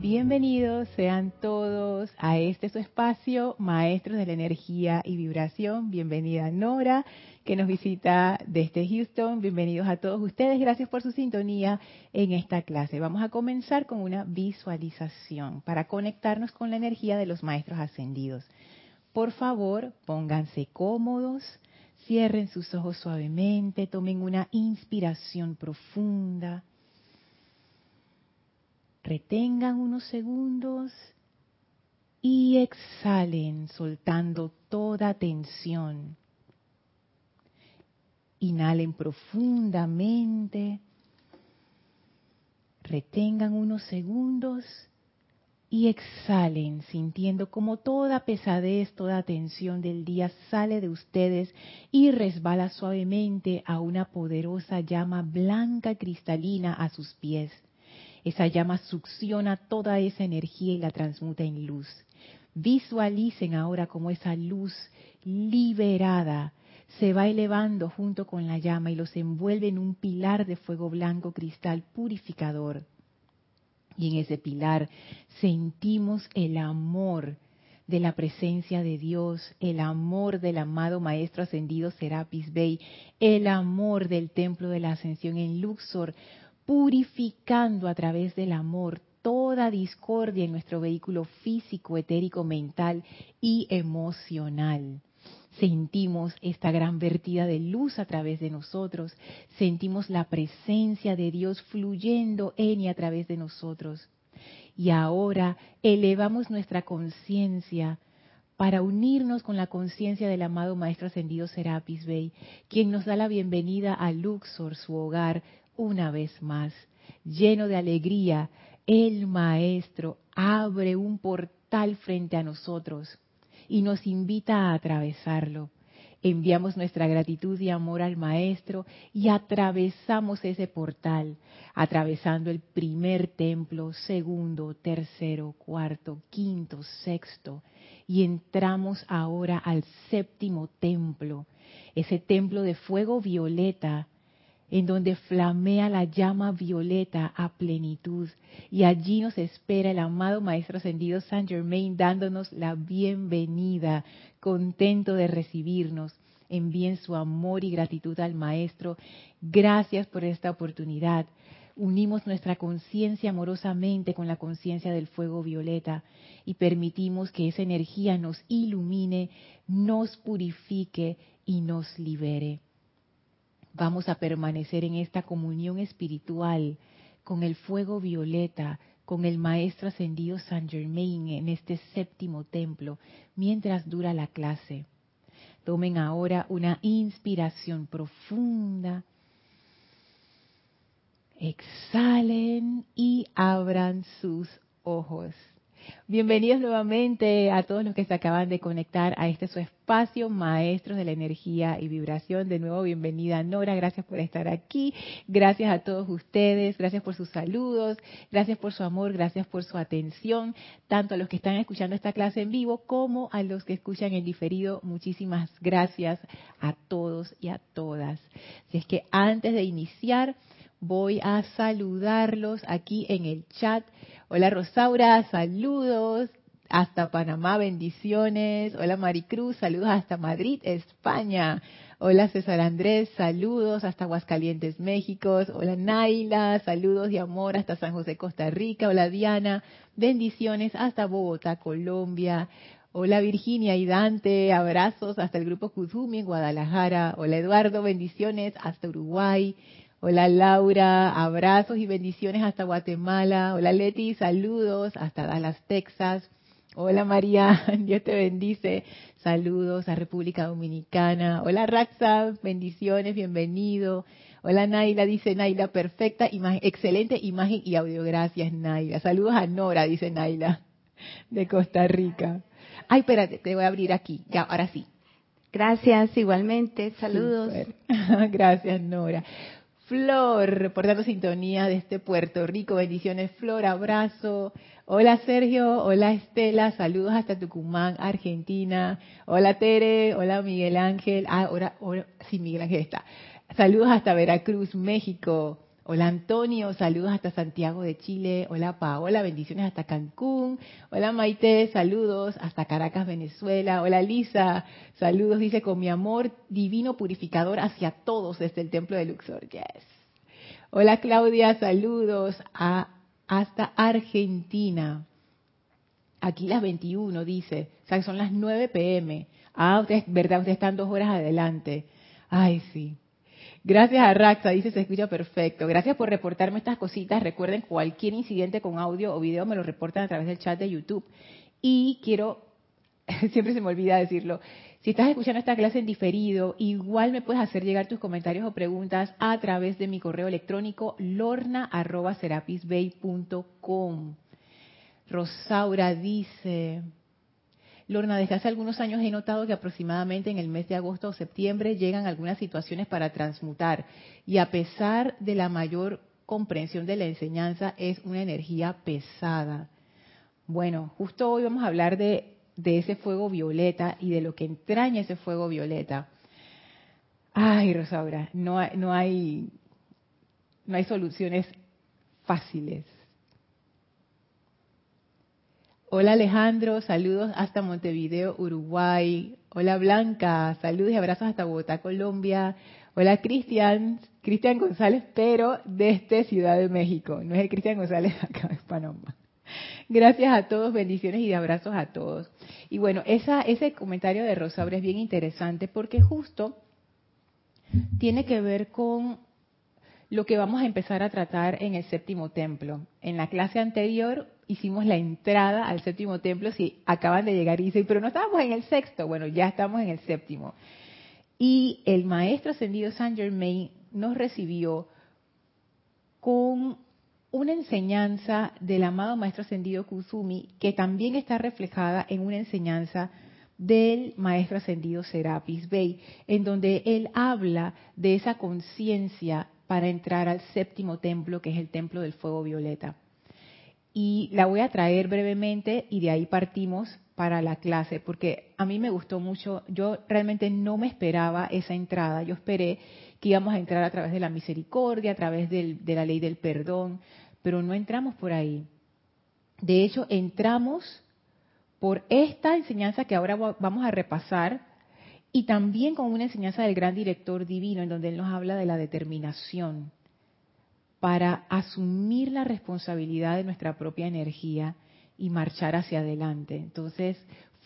Bienvenidos sean todos a este su espacio, Maestros de la Energía y Vibración. Bienvenida Nora, que nos visita desde Houston. Bienvenidos a todos ustedes. Gracias por su sintonía en esta clase. Vamos a comenzar con una visualización para conectarnos con la energía de los Maestros Ascendidos. Por favor, pónganse cómodos, cierren sus ojos suavemente, tomen una inspiración profunda Retengan unos segundos y exhalen soltando toda tensión. Inhalen profundamente. Retengan unos segundos y exhalen sintiendo como toda pesadez, toda tensión del día sale de ustedes y resbala suavemente a una poderosa llama blanca cristalina a sus pies. Esa llama succiona toda esa energía y la transmuta en luz. Visualicen ahora cómo esa luz liberada se va elevando junto con la llama y los envuelve en un pilar de fuego blanco cristal purificador. Y en ese pilar sentimos el amor de la presencia de Dios, el amor del amado Maestro Ascendido Serapis Bey, el amor del Templo de la Ascensión en Luxor, purificando a través del amor toda discordia en nuestro vehículo físico, etérico, mental y emocional. Sentimos esta gran vertida de luz a través de nosotros, sentimos la presencia de Dios fluyendo en y a través de nosotros. Y ahora elevamos nuestra conciencia para unirnos con la conciencia del amado Maestro Ascendido Serapis Bey, quien nos da la bienvenida a Luxor, su hogar, una vez más, lleno de alegría, el Maestro abre un portal frente a nosotros y nos invita a atravesarlo. Enviamos nuestra gratitud y amor al Maestro y atravesamos ese portal, atravesando el primer templo, segundo, tercero, cuarto, quinto, sexto, y entramos ahora al séptimo templo, ese templo de fuego violeta en donde flamea la llama violeta a plenitud. Y allí nos espera el amado Maestro Ascendido Saint Germain dándonos la bienvenida, contento de recibirnos. Envíen su amor y gratitud al Maestro. Gracias por esta oportunidad. Unimos nuestra conciencia amorosamente con la conciencia del fuego violeta y permitimos que esa energía nos ilumine, nos purifique y nos libere vamos a permanecer en esta comunión espiritual con el fuego violeta, con el Maestro Ascendido San Germain en este séptimo templo, mientras dura la clase. Tomen ahora una inspiración profunda. Exhalen y abran sus ojos. Bienvenidos nuevamente a todos los que se acaban de conectar a este su espacio, Maestros de la Energía y Vibración. De nuevo, bienvenida Nora, gracias por estar aquí. Gracias a todos ustedes, gracias por sus saludos, gracias por su amor, gracias por su atención, tanto a los que están escuchando esta clase en vivo como a los que escuchan en diferido. Muchísimas gracias a todos y a todas. Si es que antes de iniciar, voy a saludarlos aquí en el chat Hola Rosaura, saludos hasta Panamá, bendiciones. Hola Maricruz, saludos hasta Madrid, España. Hola César Andrés, saludos hasta Aguascalientes, México. Hola Naila, saludos y amor hasta San José, Costa Rica. Hola Diana, bendiciones hasta Bogotá, Colombia. Hola Virginia y Dante, abrazos hasta el grupo Kuzumi en Guadalajara. Hola Eduardo, bendiciones hasta Uruguay. Hola Laura, abrazos y bendiciones hasta Guatemala. Hola Leti, saludos hasta Dallas, Texas. Hola María, Dios te bendice. Saludos a República Dominicana. Hola Raxa, bendiciones, bienvenido. Hola Naila, dice Naila, perfecta excelente imagen y audio. Gracias Naila. Saludos a Nora, dice Naila, de Costa Rica. Ay, espérate, te voy a abrir aquí. Ya, ahora sí. Gracias, igualmente. Saludos. Gracias, Nora. Flor, reportando sintonía desde Puerto Rico. Bendiciones, Flor, abrazo. Hola, Sergio. Hola, Estela. Saludos hasta Tucumán, Argentina. Hola, Tere. Hola, Miguel Ángel. Ah, ahora, ahora sí, Miguel Ángel está. Saludos hasta Veracruz, México. Hola Antonio, saludos hasta Santiago de Chile. Hola Paola, bendiciones hasta Cancún. Hola Maite, saludos hasta Caracas, Venezuela. Hola Lisa, saludos, dice, con mi amor divino purificador hacia todos desde el templo de Luxor. Yes. Hola Claudia, saludos a, hasta Argentina. Aquí las 21, dice. O sea, son las 9 pm. Ah, usted, ¿verdad? Ustedes están dos horas adelante. Ay, sí. Gracias a Raxa, dice se escucha perfecto. Gracias por reportarme estas cositas. Recuerden, cualquier incidente con audio o video me lo reportan a través del chat de YouTube. Y quiero, siempre se me olvida decirlo, si estás escuchando esta clase en diferido, igual me puedes hacer llegar tus comentarios o preguntas a través de mi correo electrónico lorna.serapisbay.com. Rosaura dice, Lorna, desde hace algunos años he notado que aproximadamente en el mes de agosto o septiembre llegan algunas situaciones para transmutar y a pesar de la mayor comprensión de la enseñanza es una energía pesada. Bueno, justo hoy vamos a hablar de, ese fuego violeta y de lo que entraña ese fuego violeta. Ay, Rosaura, no no hay, no hay soluciones fáciles. Hola Alejandro, saludos hasta Montevideo, Uruguay. Hola Blanca, saludos y abrazos hasta Bogotá, Colombia. Hola Cristian, Cristian González, pero desde Ciudad de México. No es el Cristian González acá en Panamá. Gracias a todos, bendiciones y abrazos a todos. Y bueno, esa, ese comentario de Rosaura es bien interesante porque justo tiene que ver con lo que vamos a empezar a tratar en el séptimo templo. En la clase anterior hicimos la entrada al séptimo templo, si acaban de llegar y dicen, pero no estábamos en el sexto, bueno, ya estamos en el séptimo. Y el maestro ascendido Saint Germain nos recibió con una enseñanza del amado maestro ascendido Kusumi, que también está reflejada en una enseñanza del maestro ascendido Serapis Bey, en donde él habla de esa conciencia para entrar al séptimo templo, que es el templo del fuego violeta. Y la voy a traer brevemente y de ahí partimos para la clase, porque a mí me gustó mucho, yo realmente no me esperaba esa entrada, yo esperé que íbamos a entrar a través de la misericordia, a través de la ley del perdón, pero no entramos por ahí. De hecho, entramos por esta enseñanza que ahora vamos a repasar y también con una enseñanza del gran director divino en donde él nos habla de la determinación para asumir la responsabilidad de nuestra propia energía y marchar hacia adelante. Entonces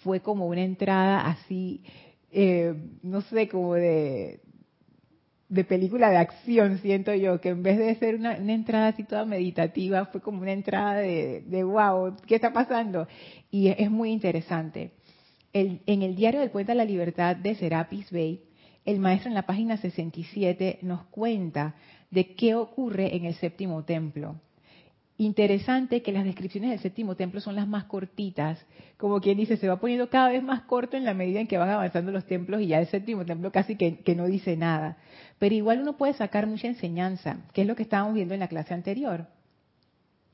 fue como una entrada así, eh, no sé, como de, de película de acción, siento yo, que en vez de ser una, entrada así toda meditativa, fue como una entrada de, de wow, ¿qué está pasando? Y es, muy interesante. En el diario del Puente de la Libertad de Serapis Bay, el maestro en la página 67 nos cuenta de qué ocurre en el séptimo templo. Interesante que las descripciones del séptimo templo son las más cortitas, como quien dice, se va poniendo cada vez más corto en la medida en que van avanzando los templos y ya el séptimo templo casi que, que no dice nada. Pero igual uno puede sacar mucha enseñanza, que es lo que estábamos viendo en la clase anterior.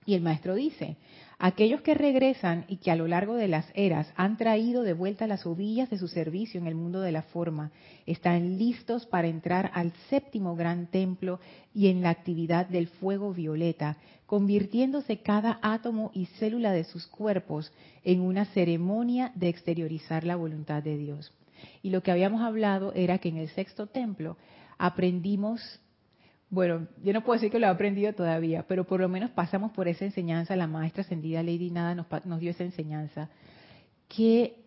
Y el maestro dice, aquellos que regresan y que a lo largo de las eras han traído de vuelta las ovillas de su servicio en el mundo de la forma, están listos para entrar al séptimo gran templo y en la actividad del fuego violeta, convirtiéndose cada átomo y célula de sus cuerpos en una ceremonia de exteriorizar la voluntad de Dios. Y lo que habíamos hablado era que en el sexto templo aprendimos bueno, yo no puedo decir que lo he aprendido todavía, pero por lo menos pasamos por esa enseñanza, la maestra ascendida Lady Nada nos, nos dio esa enseñanza, que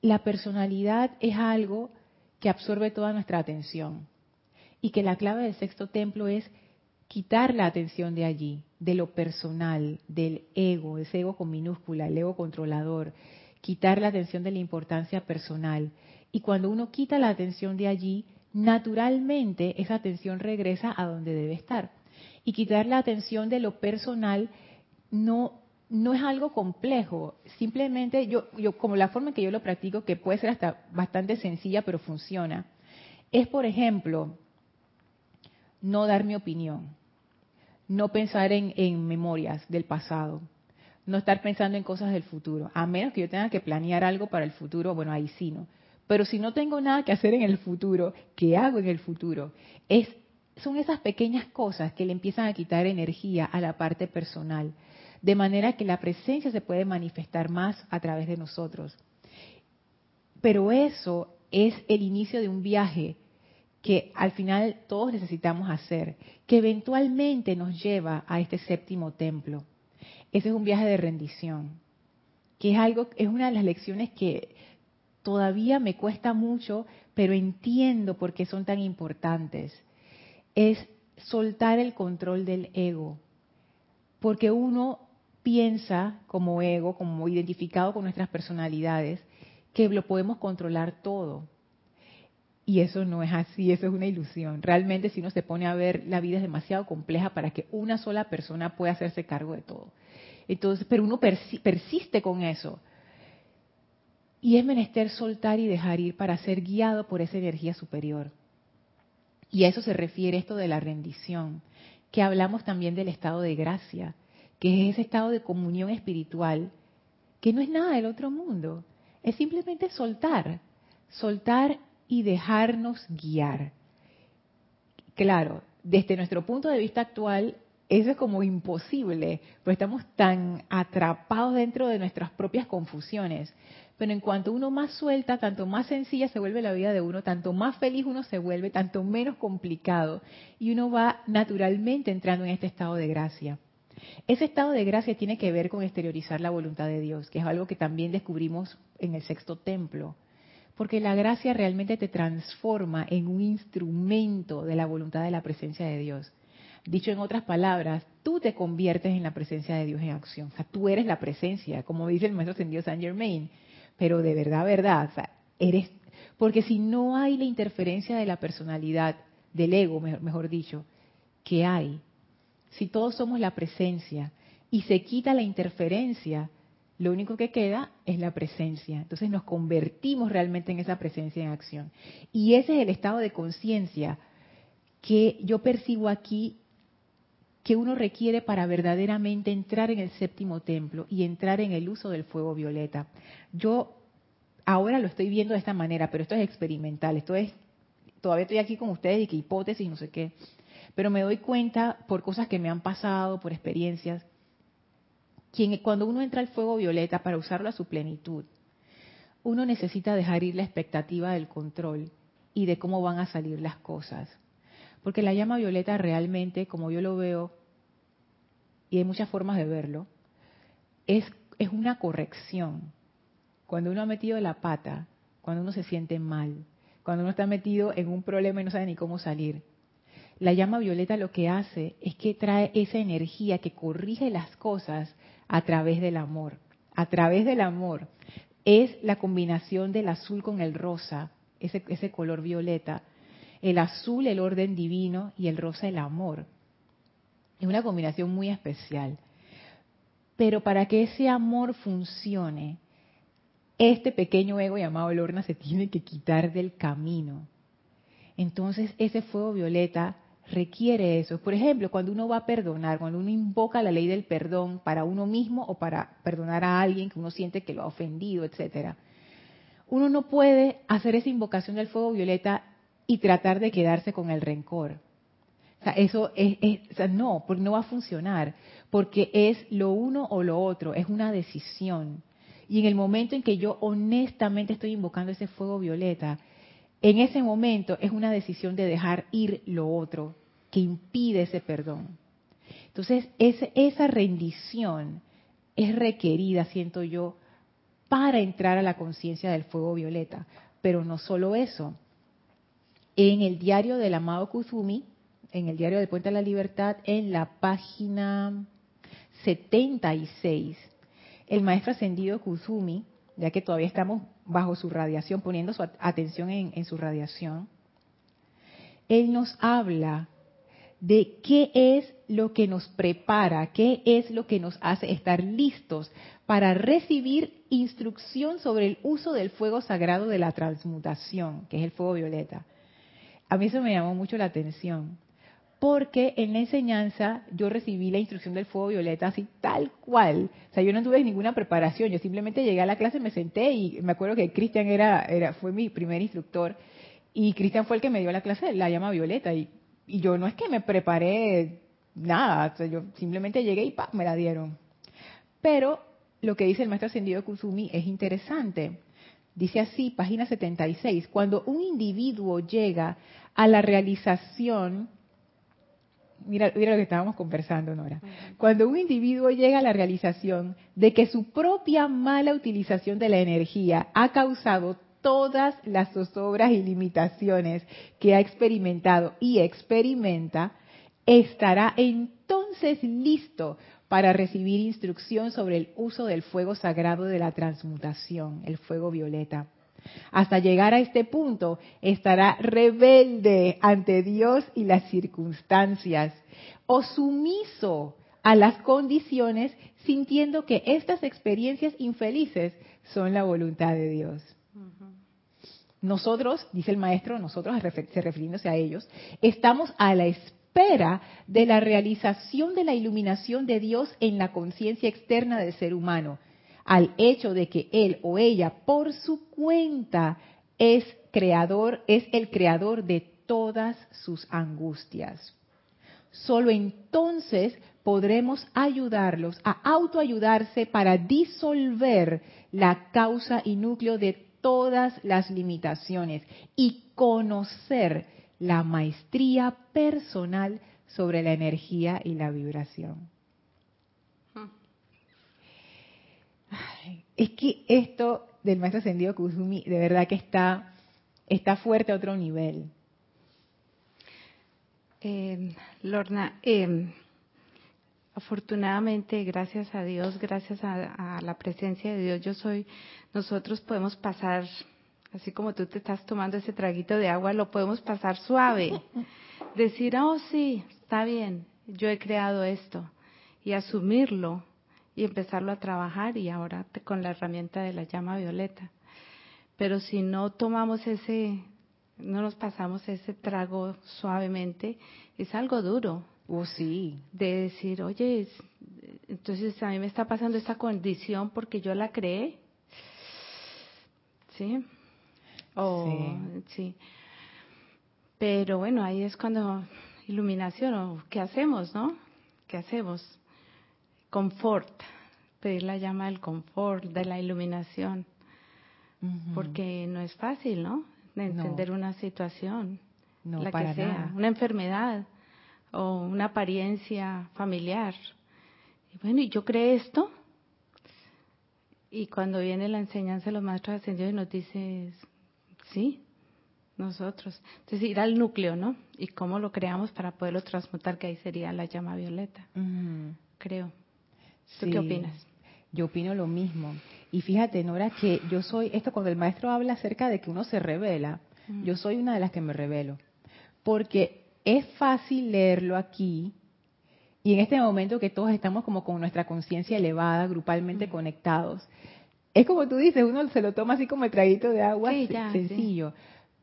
la personalidad es algo que absorbe toda nuestra atención y que la clave del sexto templo es quitar la atención de allí, de lo personal, del ego, ese ego con minúscula, el ego controlador, quitar la atención de la importancia personal. Y cuando uno quita la atención de allí, naturalmente esa atención regresa a donde debe estar. Y quitar la atención de lo personal no, no es algo complejo. Simplemente yo, yo, como la forma en que yo lo practico, que puede ser hasta bastante sencilla, pero funciona, es, por ejemplo, no dar mi opinión, no pensar en, en memorias del pasado, no estar pensando en cosas del futuro, a menos que yo tenga que planear algo para el futuro, bueno, ahí sí, ¿no? Pero si no tengo nada que hacer en el futuro, ¿qué hago en el futuro? Es son esas pequeñas cosas que le empiezan a quitar energía a la parte personal, de manera que la presencia se puede manifestar más a través de nosotros. Pero eso es el inicio de un viaje que al final todos necesitamos hacer, que eventualmente nos lleva a este séptimo templo. Ese es un viaje de rendición, que es algo, es una de las lecciones que todavía me cuesta mucho, pero entiendo por qué son tan importantes es soltar el control del ego. Porque uno piensa como ego, como identificado con nuestras personalidades, que lo podemos controlar todo. Y eso no es así, eso es una ilusión. Realmente si uno se pone a ver, la vida es demasiado compleja para que una sola persona pueda hacerse cargo de todo. Entonces, pero uno persiste con eso. Y es menester soltar y dejar ir para ser guiado por esa energía superior. Y a eso se refiere esto de la rendición, que hablamos también del estado de gracia, que es ese estado de comunión espiritual, que no es nada del otro mundo, es simplemente soltar, soltar y dejarnos guiar. Claro, desde nuestro punto de vista actual, eso es como imposible, porque estamos tan atrapados dentro de nuestras propias confusiones. Pero en cuanto uno más suelta, tanto más sencilla se vuelve la vida de uno, tanto más feliz uno se vuelve, tanto menos complicado. Y uno va naturalmente entrando en este estado de gracia. Ese estado de gracia tiene que ver con exteriorizar la voluntad de Dios, que es algo que también descubrimos en el sexto templo. Porque la gracia realmente te transforma en un instrumento de la voluntad de la presencia de Dios. Dicho en otras palabras, tú te conviertes en la presencia de Dios en acción. O sea, tú eres la presencia, como dice el maestro ascendido Saint Germain pero de verdad, verdad, eres, porque si no hay la interferencia de la personalidad, del ego, mejor, dicho, ¿qué hay? Si todos somos la presencia y se quita la interferencia, lo único que queda es la presencia. Entonces nos convertimos realmente en esa presencia en acción. Y ese es el estado de conciencia que yo percibo aquí que uno requiere para verdaderamente entrar en el séptimo templo y entrar en el uso del fuego violeta. Yo ahora lo estoy viendo de esta manera, pero esto es experimental, esto es, todavía estoy aquí con ustedes y que hipótesis, no sé qué, pero me doy cuenta por cosas que me han pasado, por experiencias, que cuando uno entra al fuego violeta para usarlo a su plenitud, uno necesita dejar ir la expectativa del control y de cómo van a salir las cosas. Porque la llama violeta realmente, como yo lo veo, y hay muchas formas de verlo, es, es una corrección. Cuando uno ha metido la pata, cuando uno se siente mal, cuando uno está metido en un problema y no sabe ni cómo salir. La llama violeta lo que hace es que trae esa energía que corrige las cosas a través del amor. A través del amor. Es la combinación del azul con el rosa, ese, ese color violeta, el azul el orden divino y el rosa el amor. Es una combinación muy especial. Pero para que ese amor funcione, este pequeño ego llamado Lorna se tiene que quitar del camino. Entonces ese fuego violeta requiere eso. Por ejemplo, cuando uno va a perdonar, cuando uno invoca la ley del perdón para uno mismo o para perdonar a alguien que uno siente que lo ha ofendido, etcétera, uno no puede hacer esa invocación del fuego violeta y tratar de quedarse con el rencor. O sea, eso es, no, porque no va a funcionar, porque es lo uno o lo otro, es una decisión. Y en el momento en que yo honestamente estoy invocando ese fuego violeta, en ese momento es una decisión de dejar ir lo otro que impide ese perdón. Entonces, esa rendición es requerida, siento yo, para entrar a la conciencia del fuego violeta. Pero no solo eso, en el diario del amado Kuzumi, en el diario de Puente a la Libertad, en la página 76, el maestro ascendido Kuzumi, ya que todavía estamos bajo su radiación, poniendo su atención en, en su radiación, él nos habla de qué es lo que nos prepara, qué es lo que nos hace estar listos para recibir instrucción sobre el uso del fuego sagrado de la transmutación, que es el fuego violeta. A mí eso me llamó mucho la atención, porque en la enseñanza yo recibí la instrucción del fuego violeta así tal cual. O sea, yo no tuve ninguna preparación, yo simplemente llegué a la clase, me senté y me acuerdo que Cristian era, era, fue mi primer instructor y Cristian fue el que me dio la clase, la llama violeta y y yo no es que me preparé nada, yo simplemente llegué y ¡pam! me la dieron. Pero lo que dice el maestro ascendido Kusumi es interesante. Dice así, página 76, cuando un individuo llega a la realización, mira, mira lo que estábamos conversando, Nora, cuando un individuo llega a la realización de que su propia mala utilización de la energía ha causado todas las zozobras y limitaciones que ha experimentado y experimenta, estará entonces listo para recibir instrucción sobre el uso del fuego sagrado de la transmutación, el fuego violeta. Hasta llegar a este punto, estará rebelde ante Dios y las circunstancias, o sumiso a las condiciones, sintiendo que estas experiencias infelices son la voluntad de Dios. Nosotros, dice el maestro, nosotros, se refiriéndose a ellos, estamos a la espera espera de la realización de la iluminación de Dios en la conciencia externa del ser humano, al hecho de que él o ella por su cuenta es creador, es el creador de todas sus angustias. Solo entonces podremos ayudarlos a autoayudarse para disolver la causa y núcleo de todas las limitaciones y conocer la maestría personal sobre la energía y la vibración. es que esto del maestro ascendido Kusumi de verdad que está, está fuerte a otro nivel. Eh, Lorna, eh, afortunadamente, gracias a Dios, gracias a, a, la presencia de Dios, yo soy, nosotros podemos pasar así como tú te estás tomando ese traguito de agua, lo podemos pasar suave. Decir, oh sí, está bien, yo he creado esto. Y asumirlo y empezarlo a trabajar y ahora con la herramienta de la llama violeta. Pero si no tomamos ese, no nos pasamos ese trago suavemente, es algo duro. Oh, sí. De decir, oye, entonces a mí me está pasando esta condición porque yo la creé. ¿Sí? Oh, sí. Pero bueno, ahí es cuando iluminación, o ¿qué hacemos, no? ¿Qué hacemos? Confort, pedir la llama del confort, de la iluminación, porque no es fácil, ¿no? De entender una situación, no, la que sea, una enfermedad o una apariencia familiar. Y bueno, ¿y yo creé esto? Y cuando viene la enseñanza de los maestros ascendidos y nos dice, Sí, nosotros. Entonces ir al núcleo, ¿no? Y cómo lo creamos para poderlo transmutar, que ahí sería la llama violeta, creo. ¿Tú qué opinas? Yo opino lo mismo. Y fíjate, Nora, que yo soy, esto cuando el maestro habla acerca de que uno se revela, yo soy una de las que me revelo. Porque es fácil leerlo aquí y en este momento que todos estamos como con nuestra conciencia elevada, grupalmente conectados, es como tú dices, uno se lo toma así como el traguito de agua, sencillo.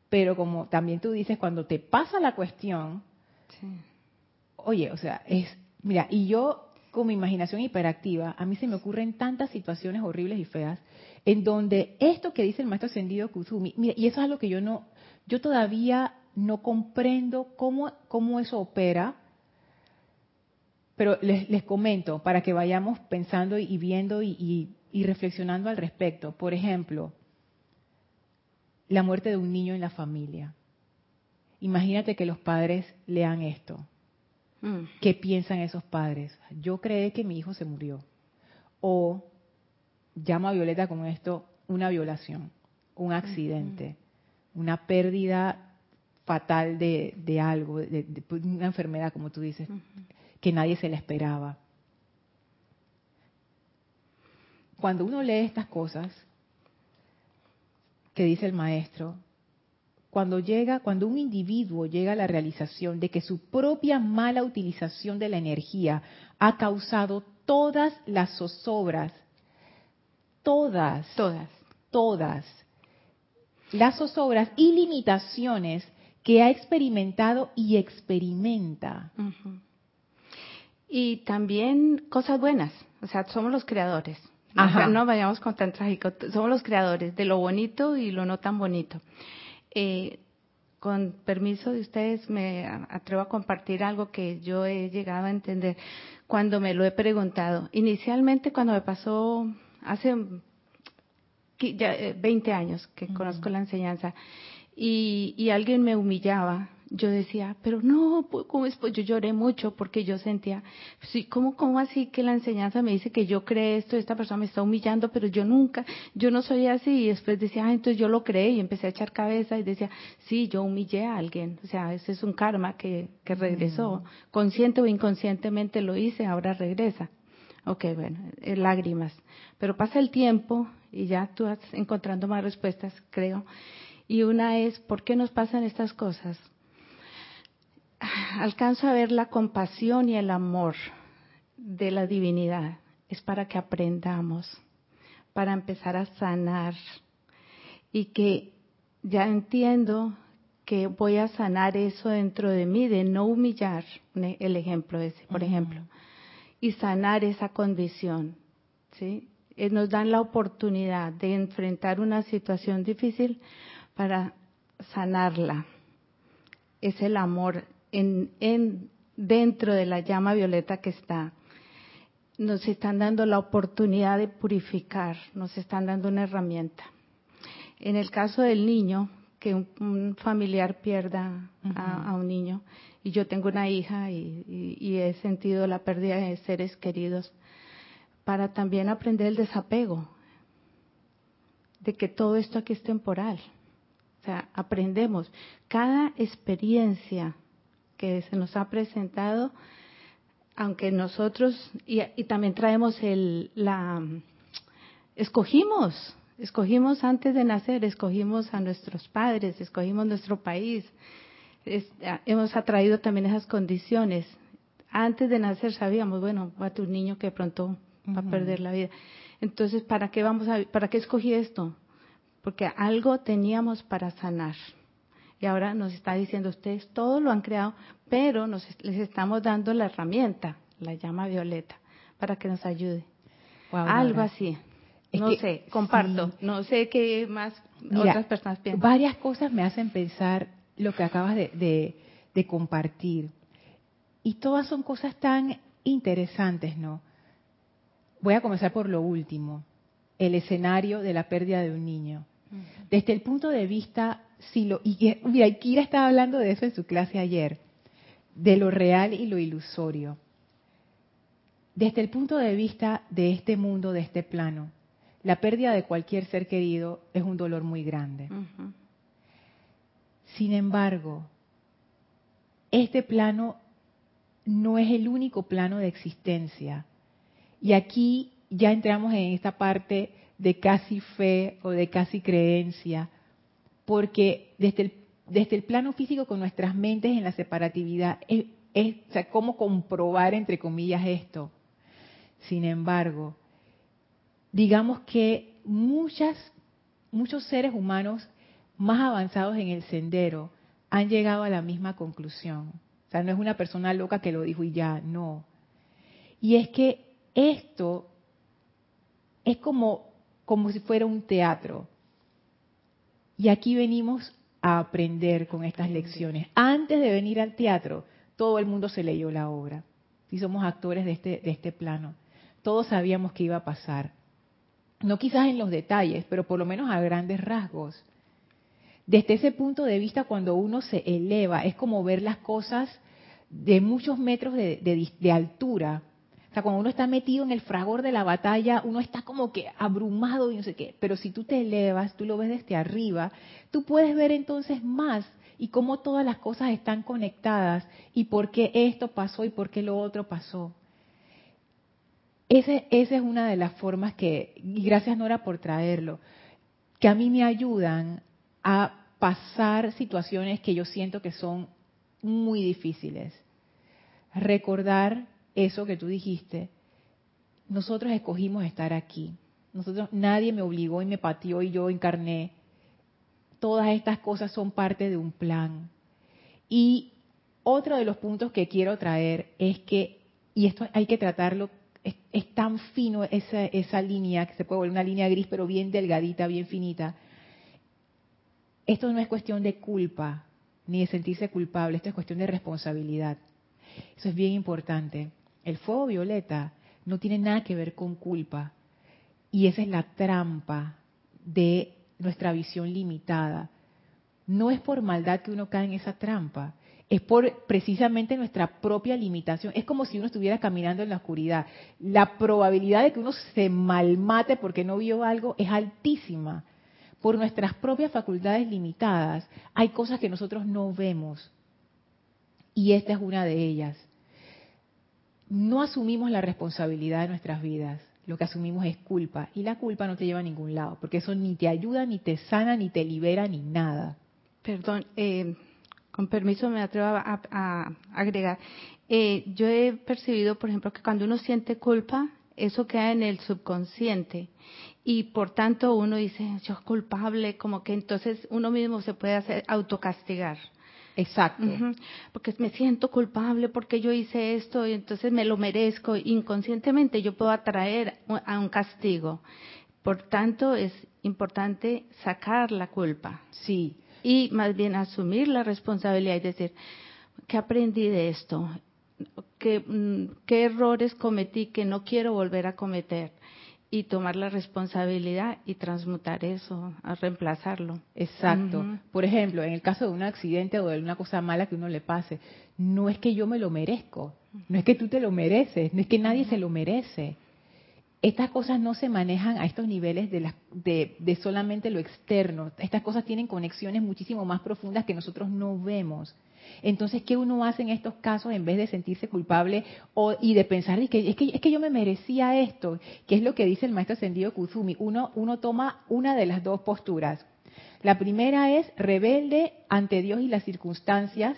Pero como también tú dices, cuando te pasa la cuestión, oye, o sea, es, mira, y yo con mi imaginación hiperactiva, a mí se me ocurren tantas situaciones horribles y feas, en donde esto que dice el maestro ascendido Kuzumi, mira, y eso es algo que yo no, yo todavía no comprendo cómo, cómo eso opera, pero les, les comento para que vayamos pensando y viendo y y reflexionando al respecto. Por ejemplo, la muerte de un niño en la familia. Imagínate que los padres lean esto. Mm. ¿Qué piensan esos padres? Yo creí que mi hijo se murió. O llama a Violeta con esto una violación, un accidente, una pérdida fatal de, algo, de, una enfermedad, como tú dices, que nadie se le esperaba. Cuando uno lee estas cosas que dice el maestro, cuando llega, cuando un individuo llega a la realización de que su propia mala utilización de la energía ha causado todas las zozobras, todas, todas, todas las zozobras y limitaciones que ha experimentado y experimenta. Y también cosas buenas, o sea, somos los creadores no vayamos con tan trágico. Somos los creadores de lo bonito y lo no tan bonito. Eh, con permiso de ustedes, me atrevo a compartir algo que yo he llegado a entender cuando me lo he preguntado. Inicialmente, cuando me pasó hace ya 20 eh, años que conozco la enseñanza y, y alguien me humillaba yo decía, pero no, ¿cómo es? Pues yo lloré mucho porque yo sentía, sí, ¿cómo, ¿cómo así que la enseñanza me dice que yo creo esto, esta persona me está humillando, pero yo nunca, yo no soy así? Y después decía, ah, entonces yo lo creí y empecé a echar cabeza y decía, sí, yo humillé a alguien. O sea, ese es un karma que, que regresó. Mm. Consciente o inconscientemente lo hice, ahora regresa. Ok, bueno, eh, lágrimas. Pero pasa el tiempo y ya tú vas encontrando más respuestas, creo. Y una es, ¿por qué nos pasan estas cosas? Alcanzo a ver la compasión y el amor de la divinidad. Es para que aprendamos, para empezar a sanar y que ya entiendo que voy a sanar eso dentro de mí, de no humillar, el ejemplo ese, por ejemplo, y sanar esa condición, ¿sí? Eh, nos dan la oportunidad de enfrentar una situación difícil para sanarla. Es el amor en, dentro de la llama violeta que está, nos están dando la oportunidad de purificar, nos están dando una herramienta. En el caso del niño, que un, familiar pierda a, un niño, y yo tengo una hija y, he sentido la pérdida de seres queridos, para también aprender el desapego, de que todo esto aquí es temporal. O sea, aprendemos. Cada experiencia que se nos ha presentado, aunque nosotros, y, también traemos el, la, escogimos, escogimos antes de nacer, escogimos a nuestros padres, escogimos nuestro país, hemos atraído también esas condiciones. Antes de nacer sabíamos, bueno, va a tu niño que pronto va a perder la vida. Entonces, ¿para qué vamos a, para qué escogí esto? Porque algo teníamos para sanar. Y ahora nos está diciendo, ustedes todo lo han creado, pero nos, les estamos dando la herramienta, la llama violeta, para que nos ayude. Algo así. no sé, comparto. No sé qué más otras personas piensan. Varias cosas me hacen pensar lo que acabas de, de compartir. Y todas son cosas tan interesantes, ¿no? Voy a comenzar por lo último, el escenario de la pérdida de un niño. Desde el punto de vista si lo, y mira, Kira estaba hablando de eso en su clase ayer, de lo real y lo ilusorio. Desde el punto de vista de este mundo, de este plano, la pérdida de cualquier ser querido es un dolor muy grande. Sin embargo, este plano no es el único plano de existencia. Y aquí ya entramos en esta parte de casi fe o de casi creencia, porque desde el, desde el plano físico con nuestras mentes en la separatividad, es, o sea, cómo comprobar, entre comillas, esto. Sin embargo, digamos que muchas, muchos seres humanos más avanzados en el sendero han llegado a la misma conclusión. O sea, no es una persona loca que lo dijo y ya, no. Y es que esto es como, como si fuera un teatro. Y aquí venimos a aprender con estas lecciones. Antes de venir al teatro, todo el mundo se leyó la obra. Si somos actores de este, de este plano, todos sabíamos que iba a pasar. No quizás en los detalles, pero por lo menos a grandes rasgos. Desde ese punto de vista, cuando uno se eleva, es como ver las cosas de muchos metros de altura o sea, cuando uno está metido en el fragor de la batalla, uno está como que abrumado y no sé qué. Pero si tú te elevas, tú lo ves desde arriba, tú puedes ver entonces más y cómo todas las cosas están conectadas y por qué esto pasó y por qué lo otro pasó. esa es una de las formas que, y gracias Nora por traerlo, que a mí me ayudan a pasar situaciones que yo siento que son muy difíciles. Recordar eso que tú dijiste, nosotros escogimos estar aquí. Nosotros, nadie me obligó y me pateó y yo encarné. Todas estas cosas son parte de un plan. Y otro de los puntos que quiero traer es que, y esto hay que tratarlo, es, es tan fino esa, esa línea, que se puede volver una línea gris, pero bien delgadita, bien finita. Esto no es cuestión de culpa, ni de sentirse culpable. Esto es cuestión de responsabilidad. Eso es bien importante. El fuego violeta no tiene nada que ver con culpa. Y esa es la trampa de nuestra visión limitada. No es por maldad que uno cae en esa trampa, es por precisamente nuestra propia limitación. Es como si uno estuviera caminando en la oscuridad. La probabilidad de que uno se malmate porque no vio algo es altísima. Por nuestras propias facultades limitadas hay cosas que nosotros no vemos. Y esta es una de ellas. No asumimos la responsabilidad de nuestras vidas. Lo que asumimos es culpa. Y la culpa no te lleva a ningún lado, porque eso ni te ayuda, ni te sana, ni te libera, ni nada. Perdón, eh, con permiso me atrevo a, agregar. Eh, yo he percibido, por ejemplo, que cuando uno siente culpa, eso queda en el subconsciente y por tanto uno dice, yo es culpable, como que entonces uno mismo se puede hacer autocastigar. Exacto. Porque me siento culpable porque yo hice esto y entonces me lo merezco. Inconscientemente yo puedo atraer a un castigo. Por tanto, es importante sacar la culpa. Sí y más bien asumir la responsabilidad y decir, ¿qué aprendí de esto? ¿Qué, mm, ¿Qué, errores cometí que no quiero volver a cometer? Y tomar la responsabilidad y transmutar eso, a reemplazarlo. Exacto. Por ejemplo, en el caso de un accidente o de una cosa mala que uno le pase, no es que yo me lo merezco, no es que tú te lo mereces, no es que nadie se lo merece estas cosas no se manejan a estos niveles de, de, solamente lo externo. Estas cosas tienen conexiones muchísimo más profundas que nosotros no vemos. Entonces, ¿qué uno hace en estos casos en vez de sentirse culpable o, y de pensar que, es, que, es que yo me merecía esto? Que es lo que dice el maestro ascendido Kuzumi. Uno, uno toma una de las dos posturas. La primera es rebelde ante Dios y las circunstancias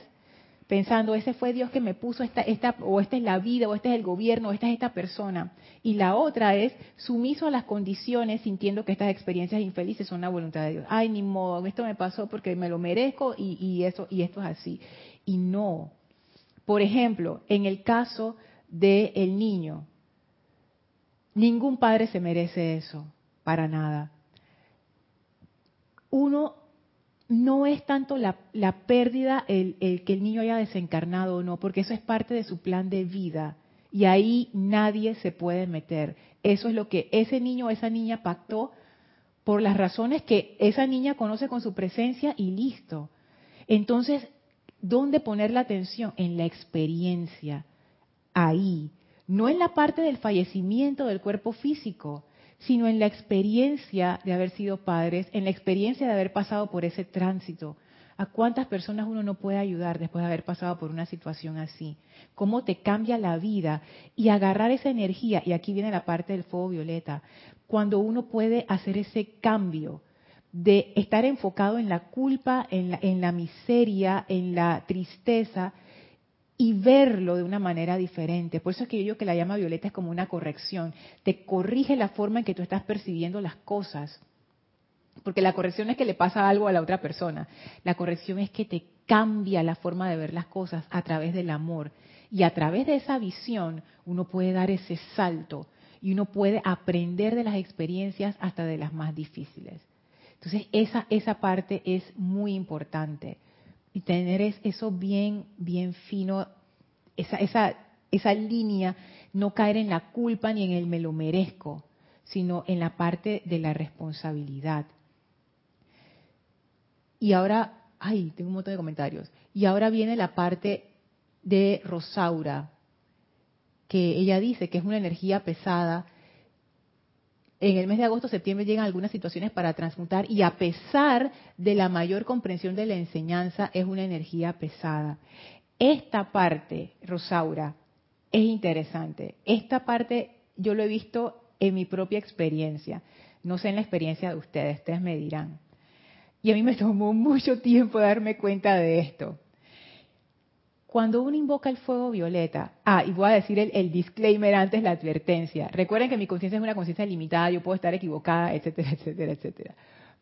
pensando, ese fue Dios que me puso esta, esta, o esta es la vida, o este es el gobierno, o esta es esta persona. Y la otra es sumiso a las condiciones, sintiendo que estas experiencias infelices son la voluntad de Dios. Ay, ni modo, esto me pasó porque me lo merezco y, y eso, y esto es así. Y no. Por ejemplo, en el caso del niño, ningún padre se merece eso, para nada. Uno no es tanto la, pérdida el, que el niño haya desencarnado o no, porque eso es parte de su plan de vida y ahí nadie se puede meter. Eso es lo que ese niño o esa niña pactó por las razones que esa niña conoce con su presencia y listo. Entonces, ¿dónde poner la atención? En la experiencia, ahí, no en la parte del fallecimiento del cuerpo físico sino en la experiencia de haber sido padres, en la experiencia de haber pasado por ese tránsito. ¿A cuántas personas uno no puede ayudar después de haber pasado por una situación así? ¿Cómo te cambia la vida? Y agarrar esa energía, y aquí viene la parte del fuego violeta, cuando uno puede hacer ese cambio de estar enfocado en la culpa, en la, en la miseria, en la tristeza, y verlo de una manera diferente. Por eso es que yo digo que la llama violeta es como una corrección. Te corrige la forma en que tú estás percibiendo las cosas. Porque la corrección es que le pasa algo a la otra persona. La corrección es que te cambia la forma de ver las cosas a través del amor. Y a través de esa visión uno puede dar ese salto y uno puede aprender de las experiencias hasta de las más difíciles. Entonces esa, esa parte es muy importante y tener eso bien, bien fino, esa, esa, esa línea, no caer en la culpa ni en el me lo merezco, sino en la parte de la responsabilidad. Y ahora, ay, tengo un montón de comentarios. Y ahora viene la parte de Rosaura, que ella dice que es una energía pesada en el mes de agosto, septiembre llegan algunas situaciones para transmutar y a pesar de la mayor comprensión de la enseñanza, es una energía pesada. Esta parte, Rosaura, es interesante. Esta parte yo lo he visto en mi propia experiencia. No sé en la experiencia de ustedes, ustedes me dirán. Y a mí me tomó mucho tiempo darme cuenta de esto. Cuando uno invoca el fuego violeta, ah, y voy a decir el, disclaimer antes, la advertencia. Recuerden que mi conciencia es una conciencia limitada, yo puedo estar equivocada, etcétera, etcétera, etcétera.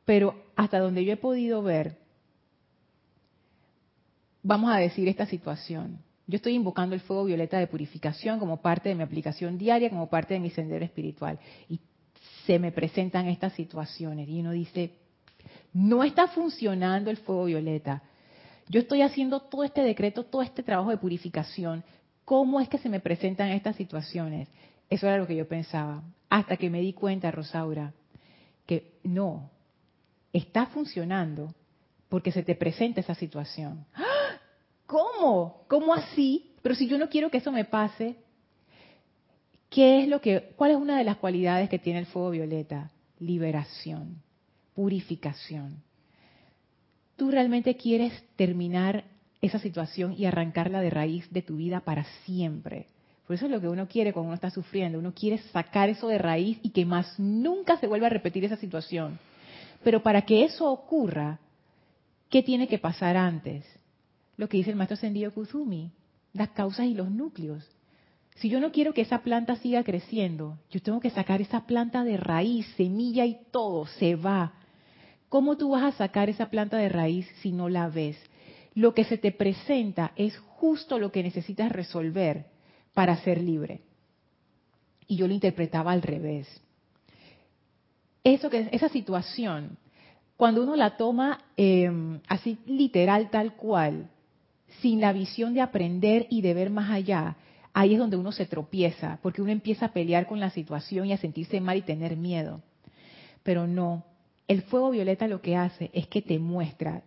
Pero hasta donde yo he podido ver, vamos a decir esta situación. Yo estoy invocando el fuego violeta de purificación como parte de mi aplicación diaria, como parte de mi sendero espiritual. Y se me presentan estas situaciones y uno dice, no está funcionando el fuego violeta yo estoy haciendo todo este decreto, todo este trabajo de purificación, ¿cómo es que se me presentan estas situaciones? Eso era lo que yo pensaba, hasta que me di cuenta, Rosaura, que no, está funcionando porque se te presenta esa situación. ¡Ah! ¿Cómo? ¿Cómo así? Pero si yo no quiero que eso me pase, ¿qué es lo que cuál es una de las cualidades que tiene el fuego violeta? Liberación, purificación tú realmente quieres terminar esa situación y arrancarla de raíz de tu vida para siempre. Por eso es lo que uno quiere cuando uno está sufriendo. Uno quiere sacar eso de raíz y que más nunca se vuelva a repetir esa situación. Pero para que eso ocurra, ¿qué tiene que pasar antes? Lo que dice el maestro Sendio Kuzumi, las causas y los núcleos. Si yo no quiero que esa planta siga creciendo, yo tengo que sacar esa planta de raíz, semilla y todo, se va. ¿Cómo tú vas a sacar esa planta de raíz si no la ves? Lo que se te presenta es justo lo que necesitas resolver para ser libre. Y yo lo interpretaba al revés. Eso que esa situación, cuando uno la toma em, así literal tal cual, sin la visión de aprender y de ver más allá, ahí es donde uno se tropieza, porque uno empieza a pelear con la situación y a sentirse mal y tener miedo. Pero no, el fuego violeta lo que hace es que te muestra.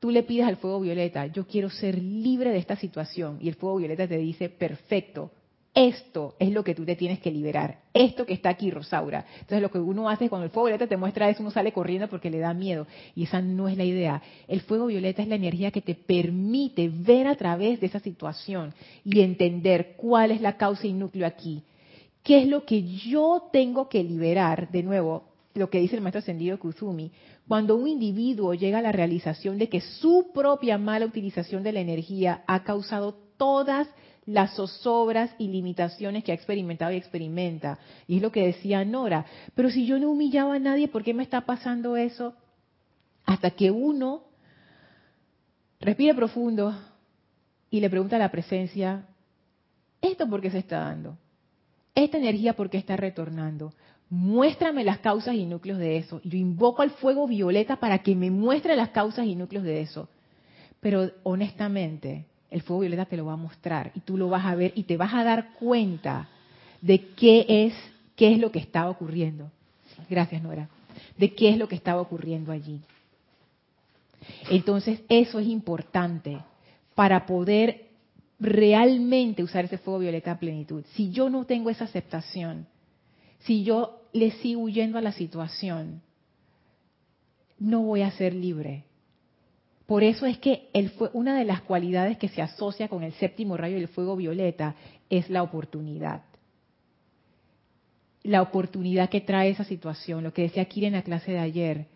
Tú le pides al fuego violeta, yo quiero ser libre de esta situación. Y el fuego violeta te dice, perfecto, esto es lo que tú te tienes que liberar. Esto que está aquí, Rosaura. Entonces lo que uno hace cuando el fuego violeta te muestra eso, uno sale corriendo porque le da miedo. Y esa no es la idea. El fuego violeta es la energía que te permite ver a través de esa situación y entender cuál es la causa y núcleo aquí. ¿Qué es lo que yo tengo que liberar? De nuevo, lo que dice el maestro ascendido Kuzumi, cuando un individuo llega a la realización de que su propia mala utilización de la energía ha causado todas las zozobras y limitaciones que ha experimentado y experimenta. Y es lo que decía Nora, pero si yo no humillaba a nadie, ¿por qué me está pasando eso? Hasta que uno respire profundo y le pregunta a la presencia, ¿esto por qué se está dando? ¿Esta energía por qué está retornando? Muéstrame las causas y núcleos de eso. Yo invoco al fuego violeta para que me muestre las causas y núcleos de eso. Pero honestamente, el fuego violeta te lo va a mostrar y tú lo vas a ver y te vas a dar cuenta de qué es, qué es lo que estaba ocurriendo. Gracias, Nora. De qué es lo que estaba ocurriendo allí. Entonces, eso es importante para poder realmente usar ese fuego violeta a plenitud. Si yo no tengo esa aceptación, si yo le sigo huyendo a la situación, no voy a ser libre. Por eso es que una de las cualidades que se asocia con el séptimo rayo del fuego violeta es la oportunidad. La oportunidad que trae esa situación, lo que decía Kira en la clase de ayer.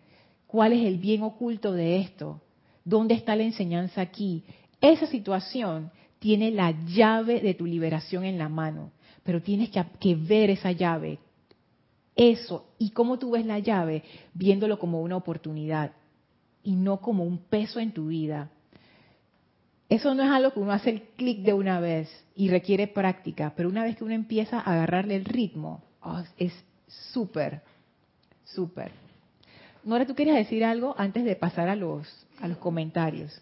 ¿Cuál es el bien oculto de esto? ¿Dónde está la enseñanza aquí? Esa situación tiene la llave de tu liberación en la mano, pero tienes que ver esa llave, eso y cómo tú ves la llave, viéndolo como una oportunidad y no como un peso en tu vida. Eso no es algo que uno hace el clic de una vez y requiere práctica, pero una vez que uno empieza a agarrarle el ritmo, oh, es súper, súper. Nora, ¿tú querías decir algo antes de pasar a los, a los comentarios?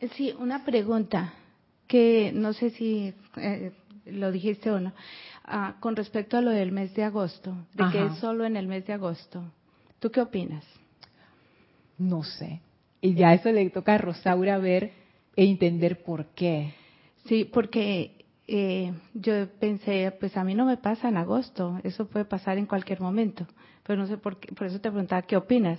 Eh, sí, una pregunta que no sé si eh, lo dijiste o no. Ah, con respecto a lo del mes de agosto, de que es solo en el mes de agosto. ¿Tú qué opinas? No sé. Y ya eso le toca a Rosaura ver e entender por qué. Sí, porque eh, yo pensé, pues a mí no me pasa en agosto, eso puede pasar en cualquier momento, pero no sé por qué, por eso te preguntaba qué opinas.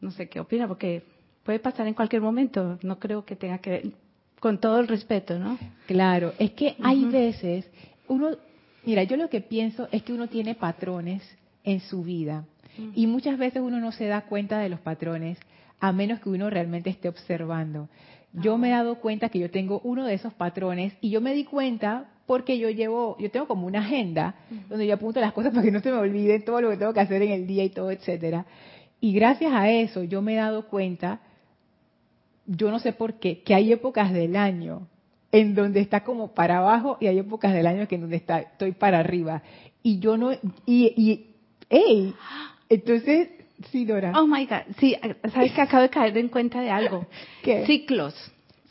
No sé qué opinas, porque puede pasar en cualquier momento, no creo que tenga que ver, con todo el respeto, ¿no? Claro, es que hay veces, uno Mira, yo lo que pienso es que uno tiene patrones en su vida y muchas veces uno no se da cuenta de los patrones a menos que uno realmente esté observando. Yo me he dado cuenta que yo tengo uno de esos patrones y yo me di cuenta porque yo llevo, yo tengo como una agenda donde yo apunto las cosas para que no se me olviden todo lo que tengo que hacer en el día y todo, etcétera. Y gracias a eso yo me he dado cuenta, yo no sé por qué, que hay épocas del año en donde está como para abajo y hay épocas del año que en donde está, estoy para arriba. Y yo no, y, y, hey, entonces, sí, Dora. Oh my God, sí, sabes que acabo de caer en cuenta de algo. ¿Qué? Ciclos.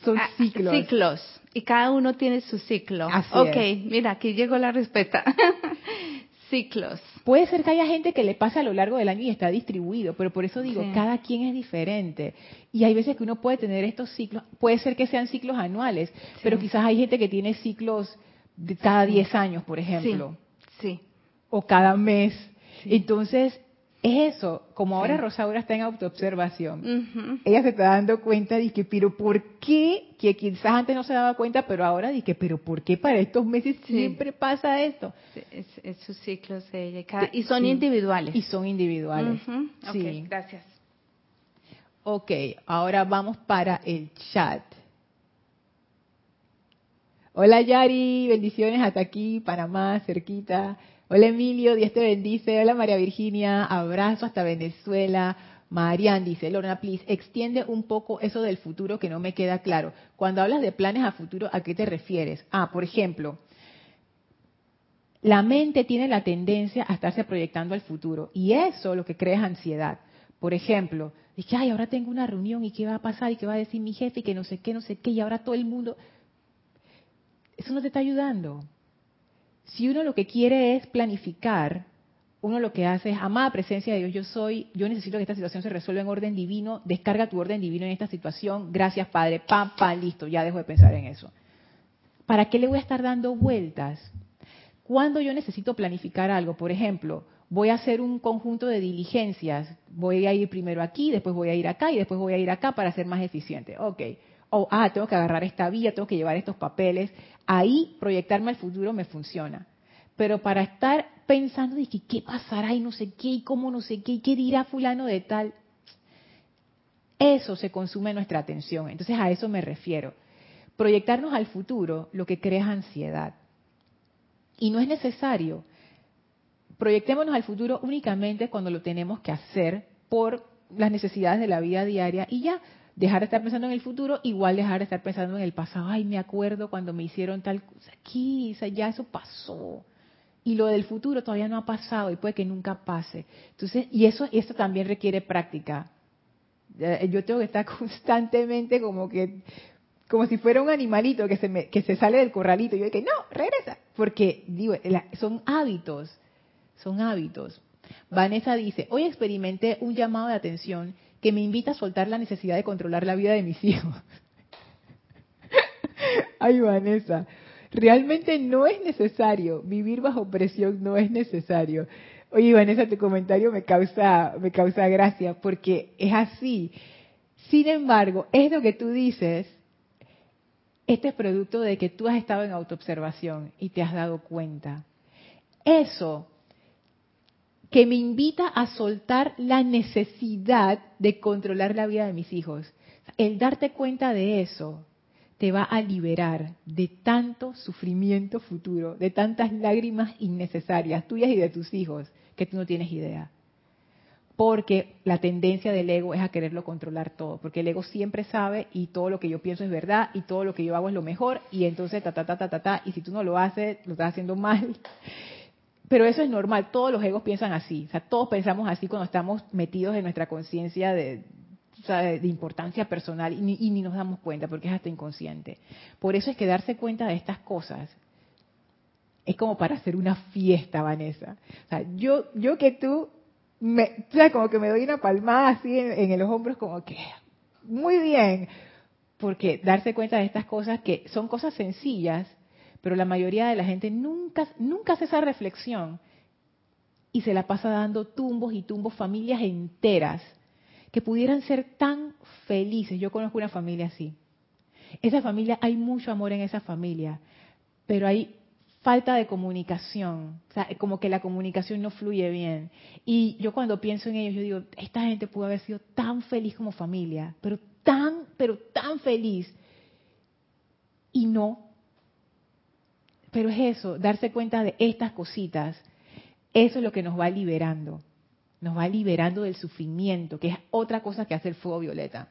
son ah, ciclos. Ciclos. Y cada uno tiene su ciclo. Así ok, mira, aquí llegó la respuesta. ciclos. Puede ser que haya gente que le pase a lo largo del año y está distribuido, pero por eso digo, cada quien es diferente. Y hay veces que uno puede tener estos ciclos, puede ser que sean ciclos anuales, pero quizás hay gente que tiene ciclos de cada 10 años, por ejemplo. Sí. O cada mes. Entonces, es eso, como ahora Rosaura está en autoobservación, ella se está dando cuenta de que, pero ¿por qué? Que quizás antes no se daba cuenta, pero ahora dice, pero ¿por qué para estos meses siempre pasa esto? Es, sus ciclos de ella. y son individuales. Y son individuales. Sí. gracias. Ok, ahora vamos para el chat. Hola Yari, bendiciones hasta aquí, Panamá, cerquita. Hola Emilio, Dios te bendice. Hola María Virginia, abrazo hasta Venezuela. Marian dice, Lorna, please, extiende un poco eso del futuro que no me queda claro. Cuando hablas de planes a futuro, ¿a qué te refieres? Ah, por ejemplo, la mente tiene la tendencia a estarse proyectando al futuro y eso lo que crea es ansiedad. Por ejemplo, dije, ay, ahora tengo una reunión y qué va a pasar y qué va a decir mi jefe y que no sé qué, no sé qué, y ahora todo el mundo... Eso no te está ayudando. Si uno lo que quiere es planificar, uno lo que hace es, amada presencia de Dios, yo soy, yo necesito que esta situación se resuelva en orden divino, descarga tu orden divino en esta situación, gracias Padre, pam, pam, listo, ya dejo de pensar en eso. ¿Para qué le voy a estar dando vueltas? Cuando yo necesito planificar algo, por ejemplo, voy a hacer un conjunto de diligencias, voy a ir primero aquí, después voy a ir acá y después voy a ir acá para ser más eficiente. Ok. O, ah, tengo que agarrar esta vía, tengo que llevar estos papeles ahí proyectarme al futuro me funciona. Pero para estar pensando de que qué pasará y no sé qué y cómo no sé qué y qué dirá fulano de tal, eso se consume nuestra atención. Entonces a eso me refiero. Proyectarnos al futuro lo que crea es ansiedad. Y no es necesario. Proyectémonos al futuro únicamente cuando lo tenemos que hacer por las necesidades de la vida diaria y ya dejar de estar pensando en el futuro, igual dejar de estar pensando en el pasado. Ay, me acuerdo cuando me hicieron tal cosa aquí, ya eso pasó. Y lo del futuro todavía no ha pasado y puede que nunca pase. Entonces, y eso, esto también requiere práctica. Yo tengo que estar constantemente como que, como si fuera un animalito que se, me, que se sale del corralito. Yo que no, regresa. Porque, digo, son hábitos, son hábitos. Vanessa dice, hoy experimenté un llamado de atención que me invita a soltar la necesidad de controlar la vida de mis hijos. Ay, Vanessa, realmente no es necesario, vivir bajo presión no es necesario. Oye, Vanessa, tu comentario me causa, me causa gracia porque es así. Sin embargo, es lo que tú dices, este es producto de que tú has estado en autoobservación y te has dado cuenta. Eso que me invita a soltar la necesidad de controlar la vida de mis hijos. El darte cuenta de eso te va a liberar de tanto sufrimiento futuro, de tantas lágrimas innecesarias tuyas y de tus hijos, que tú no tienes idea. Porque la tendencia del ego es a quererlo controlar todo, porque el ego siempre sabe y todo lo que yo pienso es verdad y todo lo que yo hago es lo mejor y entonces ta ta ta ta ta, ta y si tú no lo haces, lo estás haciendo mal pero eso es normal, todos los egos piensan así, o sea, todos pensamos así cuando estamos metidos en nuestra conciencia de, de, importancia personal y ni, nos damos cuenta porque es hasta inconsciente. Por eso es que darse cuenta de estas cosas es como para hacer una fiesta, Vanessa. O sea, yo, yo que tú, me, o sea, como que me doy una palmada así en, en los hombros como que, muy bien, porque darse cuenta de estas cosas que son cosas sencillas, pero la mayoría de la gente nunca, nunca hace esa reflexión y se la pasa dando tumbos y tumbos familias enteras que pudieran ser tan felices. Yo conozco una familia así. Esa familia, hay mucho amor en esa familia, pero hay falta de comunicación, o sea, como que la comunicación no fluye bien. Y yo cuando pienso en ellos, yo digo, esta gente pudo haber sido tan feliz como familia, pero tan, pero tan feliz. Y no, pero es eso, darse cuenta de estas cositas, eso es lo que nos va liberando. Nos va liberando del sufrimiento, que es otra cosa que hace el fuego violeta.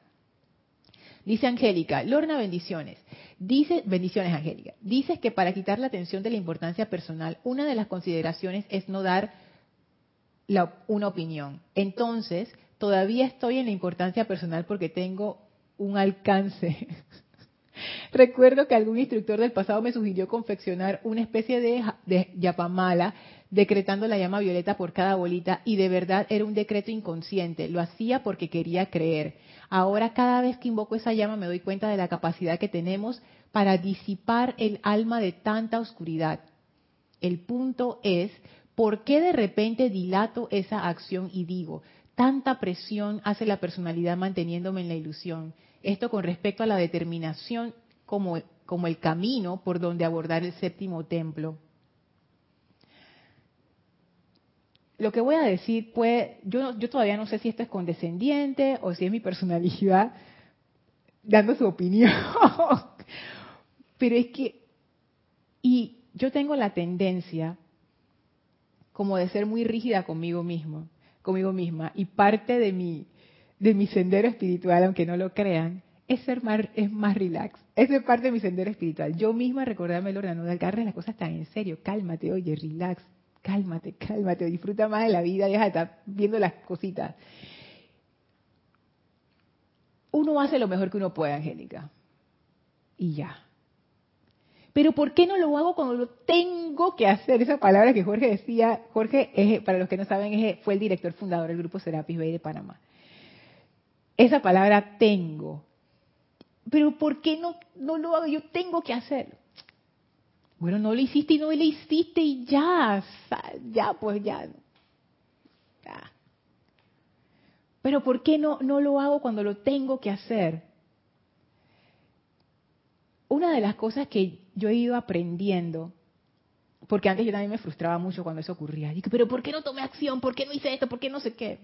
Dice Angélica, Lorna, bendiciones. Dice, bendiciones Angélica. Dices que para quitar la atención de la importancia personal, una de las consideraciones es no dar una opinión. Entonces, todavía estoy en la importancia personal porque tengo un alcance Recuerdo que algún instructor del pasado me sugirió confeccionar una especie de, de yapamala decretando la llama violeta por cada bolita y de verdad era un decreto inconsciente. Lo hacía porque quería creer. Ahora cada vez que invoco esa llama me doy cuenta de la capacidad que tenemos para disipar el alma de tanta oscuridad. El punto es, ¿por qué de repente dilato esa acción y digo, tanta presión hace la personalidad manteniéndome en la ilusión? Esto con respecto a la determinación como, como el camino por donde abordar el séptimo templo. Lo que voy a decir, pues, yo, yo todavía no sé si esto es condescendiente o si es mi personalidad dando su opinión. Pero es que, y yo tengo la tendencia como de ser muy rígida conmigo mismo, conmigo misma, y parte de mi, de mi sendero espiritual, aunque no lo crean, es ser más, es más relax. Esa es parte de mi sendero espiritual. Yo misma recordarme, Lorna, no agarres las cosas tan en serio, cálmate, oye, relax, cálmate, cálmate, disfruta más de la vida, deja de estar viendo las cositas. Uno hace lo mejor que uno puede, Angélica. Y ya. Pero ¿por qué no lo hago cuando lo tengo que hacer? Esa palabra que Jorge decía, Jorge, para los que no saben, fue el director fundador del grupo Serapis Bay de Panamá. Esa palabra tengo. Pero ¿por qué no, no lo hago? Yo tengo que hacerlo. Bueno, no lo hiciste y no lo hiciste y ya, ya, pues ya. Pero ¿por qué no, no lo hago cuando lo tengo que hacer? Una de las cosas que yo he ido aprendiendo, porque antes yo también me frustraba mucho cuando eso ocurría. Dije, pero ¿por qué no tomé acción? ¿Por qué no hice esto? ¿Por qué no sé qué?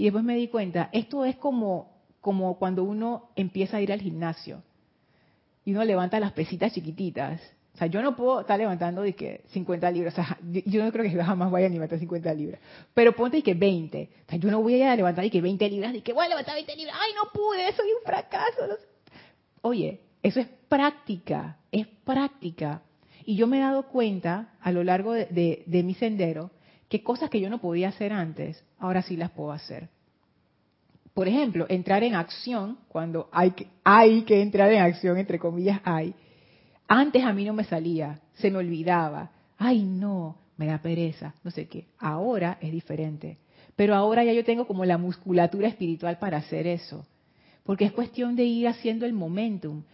Y después me di cuenta, esto es como, como cuando uno empieza a ir al gimnasio y uno levanta las pesitas chiquititas o sea, yo no puedo estar levantando de que 50 libras. O sea, yo no creo que jamás vaya a levantar 50 libras. Pero ponte de que 20. O sea, yo no voy a levantar de que 20 libras, de que voy a levantar 20 libras. ¡Ay, no pude! Soy un fracaso. Oye, eso es práctica. Es práctica. Y yo me he dado cuenta a lo largo de, de mi sendero que cosas que yo no podía hacer antes, ahora sí las puedo hacer. Por ejemplo, entrar en acción cuando hay que, hay que entrar en acción, entre comillas, hay antes a mí no me salía, se me olvidaba. Ay, no, me da pereza, no sé qué. Ahora es diferente. Pero ahora ya yo tengo como la musculatura espiritual para hacer eso. Porque es cuestión de ir haciendo el momentum.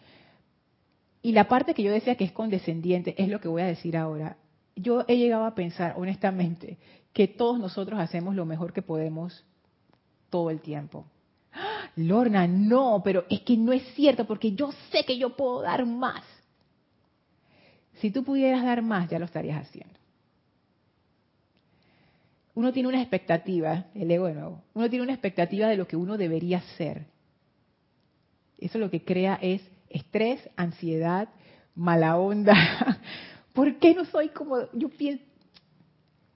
Y la parte que yo decía que es condescendiente es lo que voy a decir ahora. Yo he llegado a pensar, honestamente, que todos nosotros hacemos lo mejor que podemos todo el tiempo. ¡Ah! Lorna, no, pero es que no es cierto porque yo sé que yo puedo dar más. Si tú pudieras dar más, ya lo estarías haciendo. Uno tiene una expectativa, el ego de nuevo, uno tiene una expectativa de lo que uno debería ser. Eso lo que crea es estrés, ansiedad, mala onda. ¿Por qué no soy como yo pienso?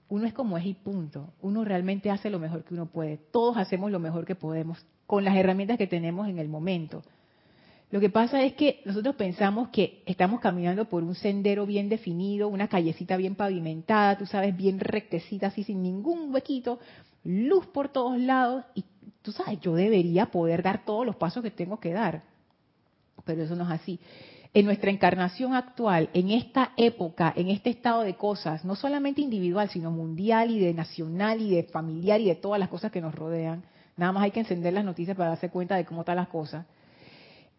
Uno es como es y punto. Uno realmente hace lo mejor que uno puede. Todos hacemos lo mejor que podemos con las herramientas que tenemos en el momento. Lo que pasa es que nosotros pensamos que estamos caminando por un sendero bien definido, una callecita bien pavimentada, tú sabes, bien rectecita, así sin ningún huequito, luz por todos lados, y tú sabes, yo debería poder dar todos los pasos que tengo que dar. Pero eso no es así. En nuestra encarnación actual, en esta época, en este estado de cosas, no solamente individual, sino mundial y de nacional y de familiar y de todas las cosas que nos rodean, nada más hay que encender las noticias para darse cuenta de cómo están las cosas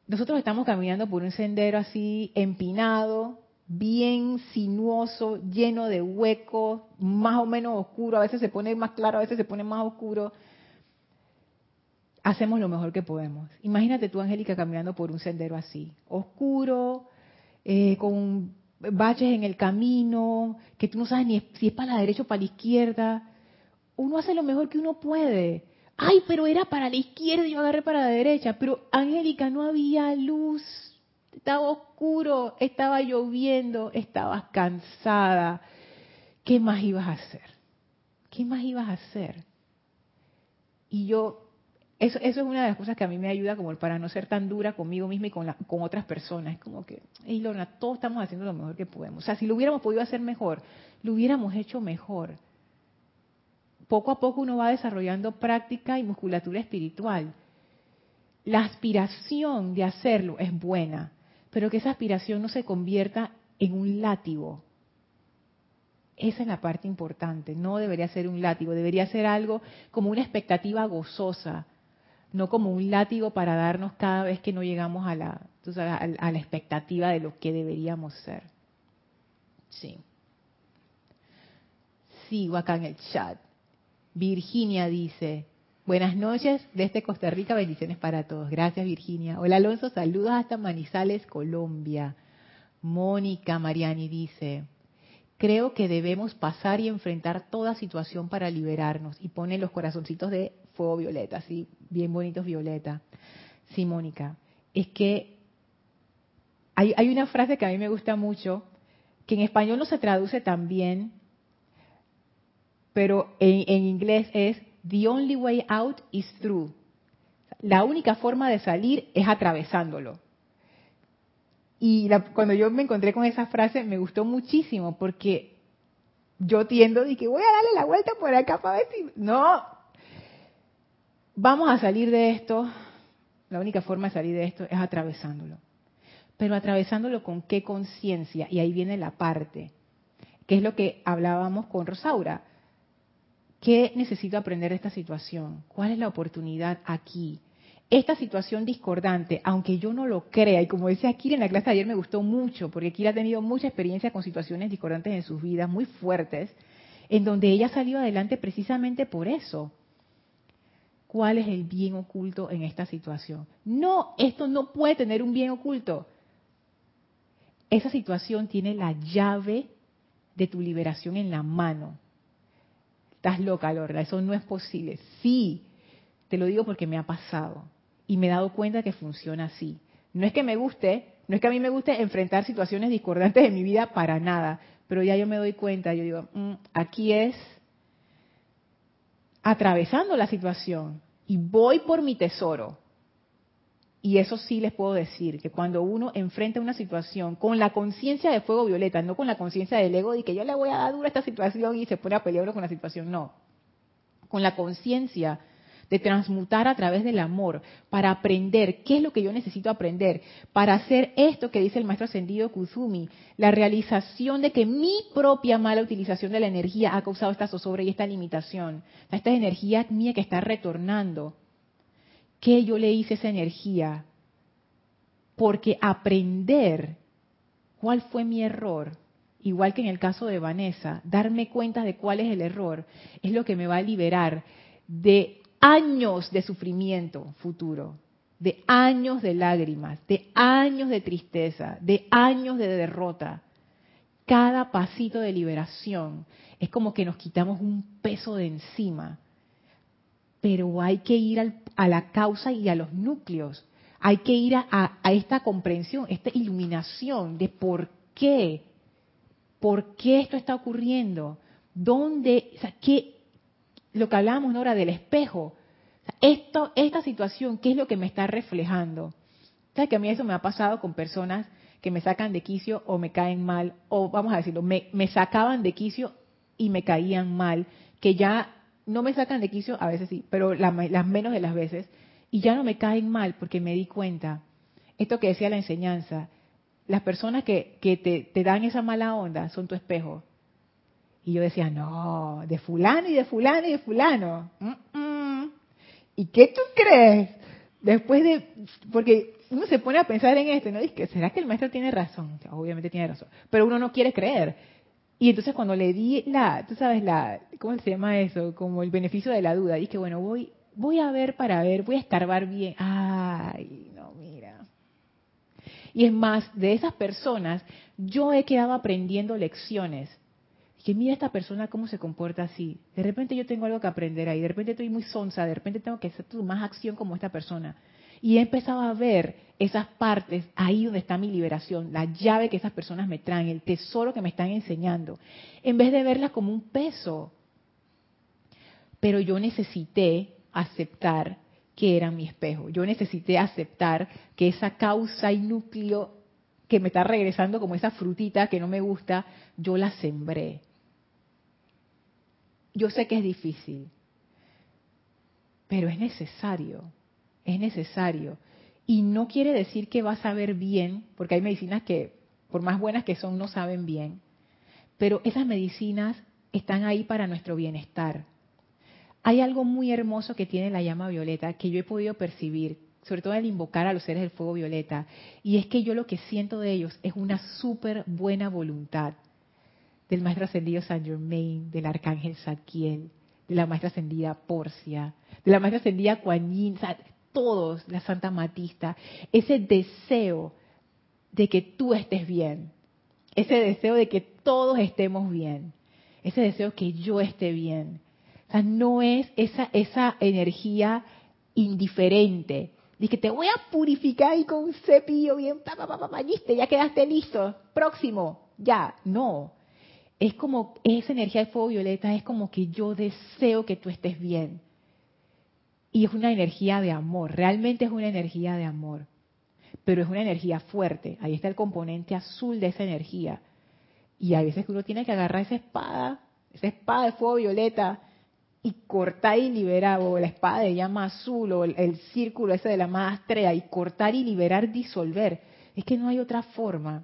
nosotros estamos caminando por un sendero así empinado, bien sinuoso, lleno de huecos, más o menos oscuro, a veces se pone más claro, a veces se pone más oscuro. Hacemos lo mejor que podemos. Imagínate tú, Angélica, caminando por un sendero así, oscuro, eh, con baches en el camino, que tú no sabes ni si es para la derecha o para la izquierda. Uno hace lo mejor que uno puede ay, pero era para la izquierda y yo agarré para la derecha, pero Angélica no había luz, estaba oscuro, estaba lloviendo, estabas cansada. ¿Qué más ibas a hacer? ¿Qué más ibas a hacer? Y yo, eso, es una de las cosas que a mí me ayuda como para no ser tan dura conmigo misma y con, la, con otras personas. Es como que, hey Lorna, todos estamos haciendo lo mejor que podemos. O sea, si lo hubiéramos podido hacer mejor, lo hubiéramos hecho mejor poco a poco uno va desarrollando práctica y musculatura espiritual. La aspiración de hacerlo es buena, pero que esa aspiración no se convierta en un látigo. Esa es la parte importante. No debería ser un látigo, debería ser algo como una expectativa gozosa, no como un látigo para darnos cada vez que no llegamos a la, a la expectativa de lo que deberíamos ser. Sí. Sigo acá en el chat. Virginia dice, buenas noches desde Costa Rica, bendiciones para todos. Gracias Virginia. Hola Alonso, saludos hasta Manizales, Colombia. Mónica Mariani dice, creo que debemos pasar y enfrentar toda situación para liberarnos. Y pone los corazoncitos de fuego violeta, así, bien bonitos violeta. Sí, Mónica, es que hay, una frase que a mí me gusta mucho, que en español no se traduce tan bien, pero en, inglés es The only way out is through. La única forma de salir es atravesándolo. Y cuando yo me encontré con esa frase me gustó muchísimo porque yo tiendo de que voy a darle la vuelta por acá para ver si... No, vamos a salir de esto. La única forma de salir de esto es atravesándolo. Pero atravesándolo con qué conciencia. Y ahí viene la parte, que es lo que hablábamos con Rosaura ¿Qué necesito aprender de esta situación? ¿Cuál es la oportunidad aquí? Esta situación discordante, aunque yo no lo crea, y como decía Kira en la clase de ayer me gustó mucho, porque Kira ha tenido mucha experiencia con situaciones discordantes en sus vidas, muy fuertes, en donde ella salió adelante precisamente por eso. ¿Cuál es el bien oculto en esta situación? No, esto no puede tener un bien oculto. Esa situación tiene la llave de tu liberación en la mano estás loca, Lorna, eso no es posible. Sí, te lo digo porque me ha pasado y me he dado cuenta que funciona así. No es que me guste, no es que a mí me guste enfrentar situaciones discordantes en mi vida para nada, pero ya yo me doy cuenta, yo digo, mm, aquí es atravesando la situación y voy por mi tesoro. Y eso sí les puedo decir, que cuando uno enfrenta una situación con la conciencia de fuego violeta, no con la conciencia del ego de que yo le voy a dar dura a esta situación y se pone a pelear con la situación, no. Con la conciencia de transmutar a través del amor para aprender qué es lo que yo necesito aprender, para hacer esto que dice el maestro ascendido Kuzumi, la realización de que mi propia mala utilización de la energía ha causado esta zozobra y esta limitación, esta energía mía que está retornando qué yo le hice esa energía. Porque aprender cuál fue mi error, igual que en el caso de Vanessa, darme cuenta de cuál es el error, es lo que me va a liberar de años de sufrimiento futuro, de años de lágrimas, de años de tristeza, de años de derrota. Cada pasito de liberación es como que nos quitamos un peso de encima pero hay que ir a la causa y a los núcleos. Hay que ir a, esta comprensión, esta iluminación de por qué, por qué esto está ocurriendo, dónde, o sea, qué, lo que hablábamos ahora del espejo, esto, esta situación, ¿qué es lo que me está reflejando? ¿Sabes que a mí eso me ha pasado con personas que me sacan de quicio o me caen mal, o vamos a decirlo, me, sacaban de quicio y me caían mal, que ya no me sacan de quicio, a veces sí, pero las menos de las veces, y ya no me caen mal porque me di cuenta, esto que decía la enseñanza, las personas que, que te, te, dan esa mala onda son tu espejo. Y yo decía, no, de fulano y de fulano y de fulano. ¿Y qué tú crees? Después de, porque uno se pone a pensar en esto, ¿no? Dice, ¿será que el maestro tiene razón? Obviamente tiene razón, pero uno no quiere creer. Y entonces cuando le di la, tú sabes, la, ¿cómo se llama eso? Como el beneficio de la duda. Dije, bueno, voy, voy a ver para ver, voy a escarbar bien. Ay, no, mira. Y es más, de esas personas, yo he quedado aprendiendo lecciones. Dije, mira esta persona cómo se comporta así. De repente yo tengo algo que aprender ahí. De repente estoy muy sonsa. De repente tengo que hacer más acción como esta persona. Y he empezado a ver esas partes ahí donde está mi liberación, la llave que esas personas me traen, el tesoro que me están enseñando, en vez de verlas como un peso. Pero yo necesité aceptar que era mi espejo. Yo necesité aceptar que esa causa y núcleo que me está regresando como esa frutita que no me gusta, yo la sembré. Yo sé que es difícil, pero es necesario es necesario. Y no quiere decir que va a saber bien, porque hay medicinas que, por más buenas que son, no saben bien. Pero esas medicinas están ahí para nuestro bienestar. Hay algo muy hermoso que tiene la llama violeta que yo he podido percibir, sobre todo al invocar a los seres del fuego violeta, y es que yo lo que siento de ellos es una súper buena voluntad del maestro ascendido Saint Germain, del arcángel Zadkiel, de la maestra ascendida Porcia, de la maestra ascendida Kuan todos, la Santa Matista, ese deseo de que tú estés bien, ese deseo de que todos estemos bien, ese deseo que yo esté bien. No es esa, esa energía indiferente, de que te voy a purificar y con un cepillo bien, pa, pa, pa, pa, ya quedaste listo, próximo, ya, no. Es como, esa energía de fuego violeta es como que yo deseo que tú estés bien y es una energía de amor, realmente es una energía de amor, pero es una energía fuerte. Ahí está el componente azul de esa energía. Y hay veces que uno tiene que agarrar esa espada, esa espada de fuego violeta, y cortar y liberar, o la espada de llama azul, o el, círculo ese de la maestría, y cortar y liberar, disolver. Es que no hay otra forma.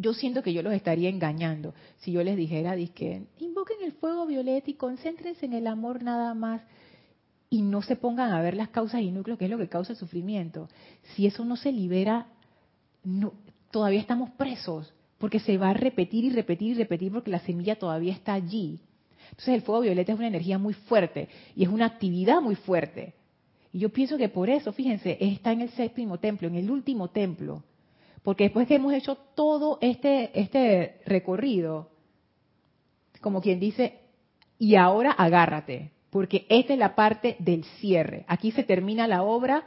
Yo siento que yo los estaría engañando si yo les dijera, que invoquen el fuego violeta y concéntrense en el amor nada más y no se pongan a ver las causas y núcleos, que es lo que causa el sufrimiento. Si eso no se libera, no, todavía estamos presos, porque se va a repetir y repetir y repetir porque la semilla todavía está allí. Entonces el fuego violeta es una energía muy fuerte y es una actividad muy fuerte. Y yo pienso que por eso, fíjense, está en el séptimo templo, en el último templo. Porque después que hemos hecho todo este, este recorrido, como quien dice, y ahora agárrate, porque esta es la parte del cierre. Aquí se termina la obra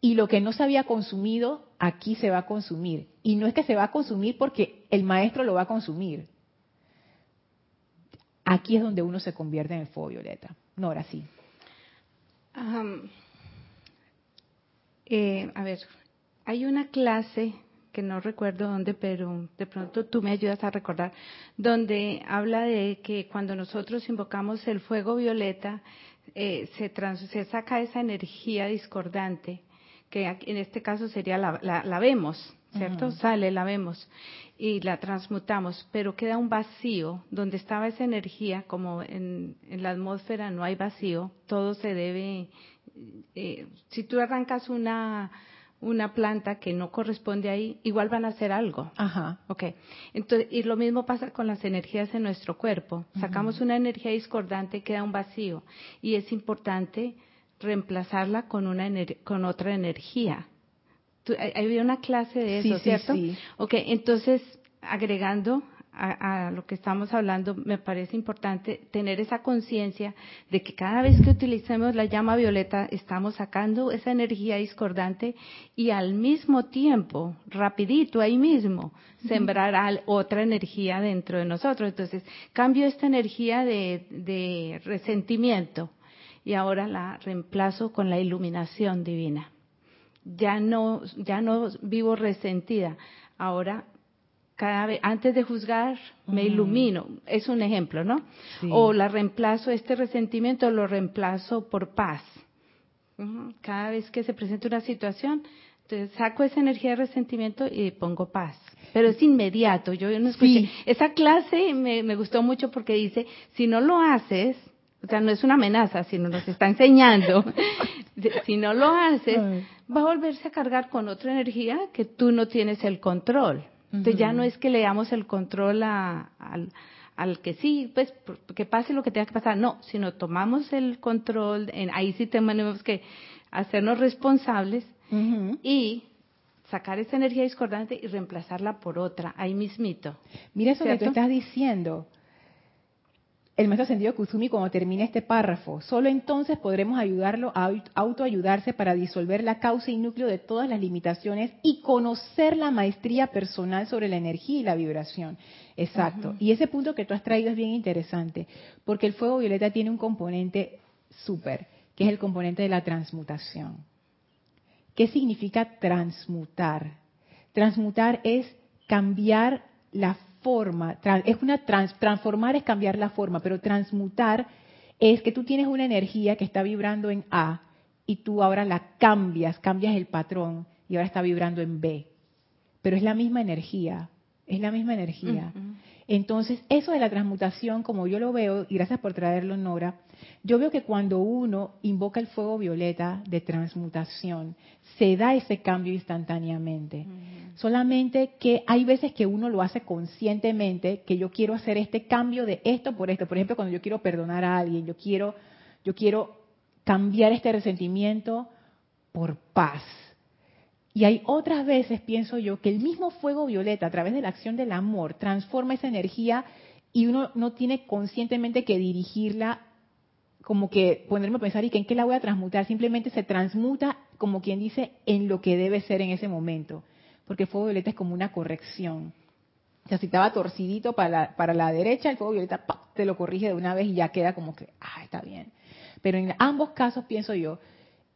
y lo que no se había consumido, aquí se va a consumir. Y no es que se va a consumir porque el maestro lo va a consumir. Aquí es donde uno se convierte en el fuego violeta. No, ahora sí. Eh, a ver, hay una clase que no recuerdo dónde, pero de pronto tú me ayudas a recordar, donde habla de que cuando nosotros invocamos el fuego violeta, eh, se, se saca esa energía discordante, que en este caso sería la, la, vemos, ¿cierto? Sale, la vemos y la transmutamos, pero queda un vacío donde estaba esa energía, como en, en la atmósfera no hay vacío, todo se debe, eh, si tú arrancas una una planta que no corresponde ahí, igual van a hacer algo. Ajá. Ok. Entonces, y lo mismo pasa con las energías en nuestro cuerpo. Sacamos una energía discordante y queda un vacío. Y es importante reemplazarla con, una con otra energía. hay, una clase de eso, ¿cierto? Sí, sí. Ok, entonces, agregando a, lo que estamos hablando, me parece importante tener esa conciencia de que cada vez que utilicemos la llama violeta estamos sacando esa energía discordante y al mismo tiempo, rapidito ahí mismo, sembrar otra energía dentro de nosotros. Entonces, cambio esta energía de, de resentimiento y ahora la reemplazo con la iluminación divina. Ya no, ya no vivo resentida, ahora cada vez, antes de juzgar, me ilumino. Es un ejemplo, ¿no? O la reemplazo, este resentimiento lo reemplazo por paz. Cada vez que se presenta una situación, entonces saco esa energía de resentimiento y pongo paz. Pero es inmediato. Yo no escuché. Esa clase me, me gustó mucho porque dice, si no lo haces, o sea, no es una amenaza, sino nos está enseñando. si no lo haces, va a volverse a cargar con otra energía que tú no tienes el control. Entonces ya no es que le damos el control al, al que sí, pues que pase lo que tenga que pasar, no, sino tomamos el control, en, ahí sí tenemos que hacernos responsables y sacar esa energía discordante y reemplazarla por otra, ahí mismito. Mira eso que tú estás diciendo el maestro ascendido Kusumi cuando termine este párrafo. Solo entonces podremos ayudarlo a autoayudarse para disolver la causa y núcleo de todas las limitaciones y conocer la maestría personal sobre la energía y la vibración. Exacto. Y ese punto que tú has traído es bien interesante, porque el fuego violeta tiene un componente súper, que es el componente de la transmutación. ¿Qué significa transmutar? Transmutar es cambiar la forma, es una transformar es cambiar la forma, pero transmutar es que tú tienes una energía que está vibrando en A y tú ahora la cambias, cambias el patrón y ahora está vibrando en B. Pero es la misma energía, es la misma energía. Entonces, eso de la transmutación, como yo lo veo, y gracias por traerlo, Nora, yo veo que cuando uno invoca el fuego violeta de transmutación, se da ese cambio instantáneamente. Solamente que hay veces que uno lo hace conscientemente, que yo quiero hacer este cambio de esto por esto. Por ejemplo, cuando yo quiero perdonar a alguien, yo quiero, yo quiero cambiar este resentimiento por paz. Y hay otras veces, pienso yo, que el mismo fuego violeta, a través de la acción del amor, transforma esa energía y uno no tiene conscientemente que dirigirla, como que ponerme a pensar y que en qué la voy a transmutar. Simplemente se transmuta, como quien dice, en lo que debe ser en ese momento. Porque el fuego violeta es como una corrección. O sea, si estaba torcidito para la, para la derecha, el fuego violeta te lo corrige de una vez y ya queda como que, ah, está bien. Pero en ambos casos, pienso yo,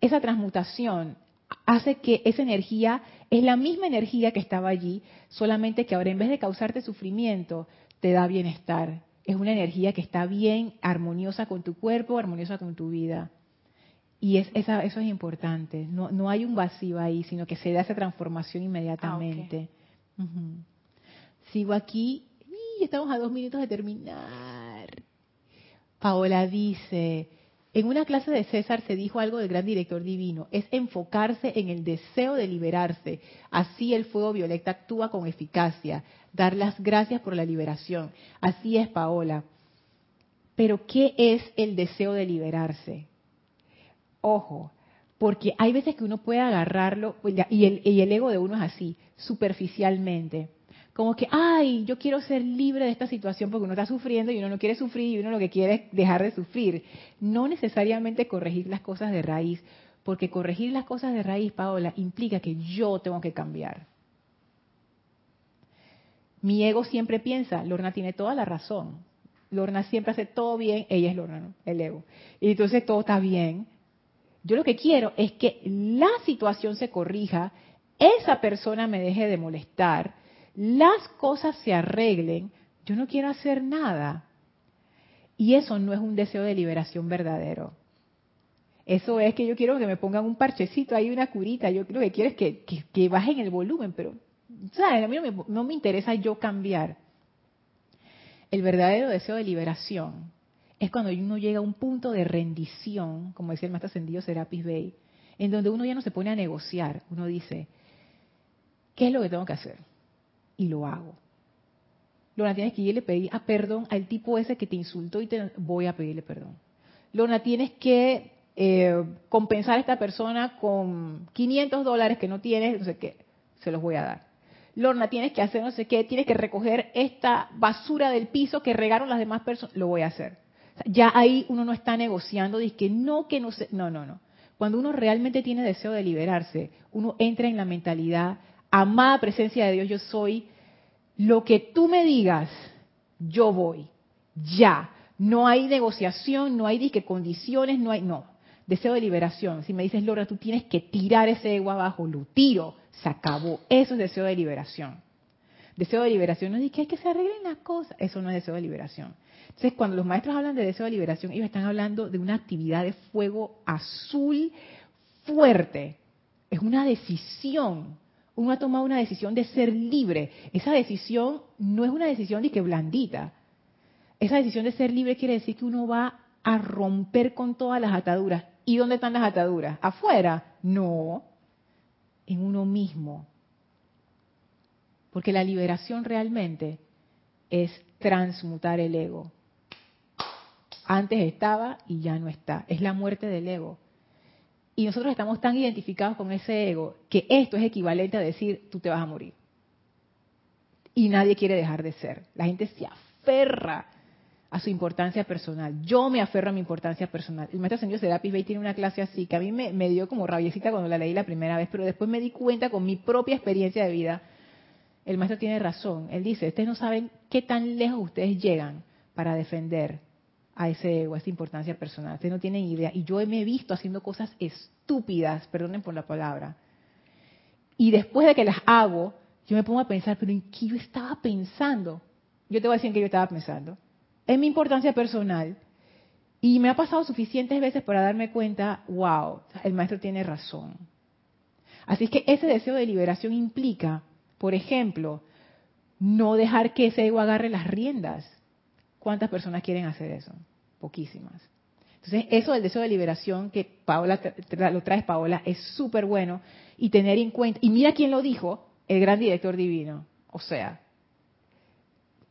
esa transmutación hace que esa energía es la misma energía que estaba allí, solamente que ahora en vez de causarte sufrimiento, te da bienestar. Es una energía que está bien, armoniosa con tu cuerpo, armoniosa con tu vida. Y es, eso es importante. No, no hay un vacío ahí, sino que se da esa transformación inmediatamente. Ah, Sigo aquí. Y estamos a dos minutos de terminar. Paola dice, en una clase de César se dijo algo del gran director divino, es enfocarse en el deseo de liberarse. Así el fuego violeta actúa con eficacia. Dar las gracias por la liberación. Así es, Paola. Pero ¿qué es el deseo de liberarse? Ojo, porque hay veces que uno puede agarrarlo, y el, y el ego de uno es así, superficialmente como que, ay, yo quiero ser libre de esta situación porque uno está sufriendo y uno no quiere sufrir y uno lo que quiere es dejar de sufrir. No necesariamente corregir las cosas de raíz, porque corregir las cosas de raíz, Paola, implica que yo tengo que cambiar. Mi ego siempre piensa, Lorna tiene toda la razón. Lorna siempre hace todo bien, ella es Lorna, ¿no? el ego. Y entonces todo está bien. Yo lo que quiero es que la situación se corrija, esa persona me deje de molestar, las cosas se arreglen, yo no quiero hacer nada. Y eso no es un deseo de liberación verdadero. Eso es que yo quiero que me pongan un parchecito ahí, una curita. Yo creo que quiero es que, que, bajen el volumen, pero ¿sabes? a mí no me, no me interesa yo cambiar. El verdadero deseo de liberación es cuando uno llega a un punto de rendición, como decía el maestro ascendido Serapis Bey, en donde uno ya no se pone a negociar. Uno dice, ¿qué es lo que tengo que hacer? Y lo hago. Lorna, tienes que irle pedir a perdón al tipo ese que te insultó y te voy a pedirle perdón. Lorna, tienes que eh, compensar a esta persona con 500 dólares que no tienes, no sé qué, se los voy a dar. Lorna, tienes que hacer no sé qué, tienes que recoger esta basura del piso que regaron las demás personas, lo voy a hacer. ya ahí uno no está negociando, dice que no, que no sé, no, no, no. Cuando uno realmente tiene deseo de liberarse, uno entra en la mentalidad amada presencia de Dios, yo soy, lo que tú me digas, yo voy, ya. No hay negociación, no hay disque condiciones, no hay, no. Deseo de liberación. Si me dices, Laura, tú tienes que tirar ese ego abajo, lo tiro, se acabó. Eso es deseo de liberación. Deseo de liberación no es que hay que se arreglen las cosas. Eso no es deseo de liberación. Entonces, cuando los maestros hablan de deseo de liberación, ellos están hablando de una actividad de fuego azul fuerte. Es una decisión uno ha tomado una decisión de ser libre. Esa decisión no es una decisión de que blandita. Esa decisión de ser libre quiere decir que uno va a romper con todas las ataduras. ¿Y dónde están las ataduras? ¿Afuera? No, en uno mismo. Porque la liberación realmente es transmutar el ego. Antes estaba y ya no está. Es la muerte del ego. Y nosotros estamos tan identificados con ese ego que esto es equivalente a decir, tú te vas a morir. Y nadie quiere dejar de ser. La gente se aferra a su importancia personal. Yo me aferro a mi importancia personal. El maestro señor Serapis Bey tiene una clase así que a mí me, me, dio como rabiecita cuando la leí la primera vez, pero después me di cuenta con mi propia experiencia de vida. El maestro tiene razón. Él dice, ustedes no saben qué tan lejos ustedes llegan para defender a ese ego, a esa importancia personal. Ustedes no tienen idea. Y yo me he visto haciendo cosas estúpidas, perdonen por la palabra. Y después de que las hago, yo me pongo a pensar, pero ¿en qué yo estaba pensando? Yo te voy a decir en qué yo estaba pensando. En mi importancia personal. Y me ha pasado suficientes veces para darme cuenta, wow, el maestro tiene razón. Así es que ese deseo de liberación implica, por ejemplo, no dejar que ese ego agarre las riendas. ¿Cuántas personas quieren hacer eso? Poquísimas. Entonces, eso del deseo de liberación que Paola lo trae Paola es súper bueno y tener en cuenta. Y mira quién lo dijo, el gran director divino. O sea,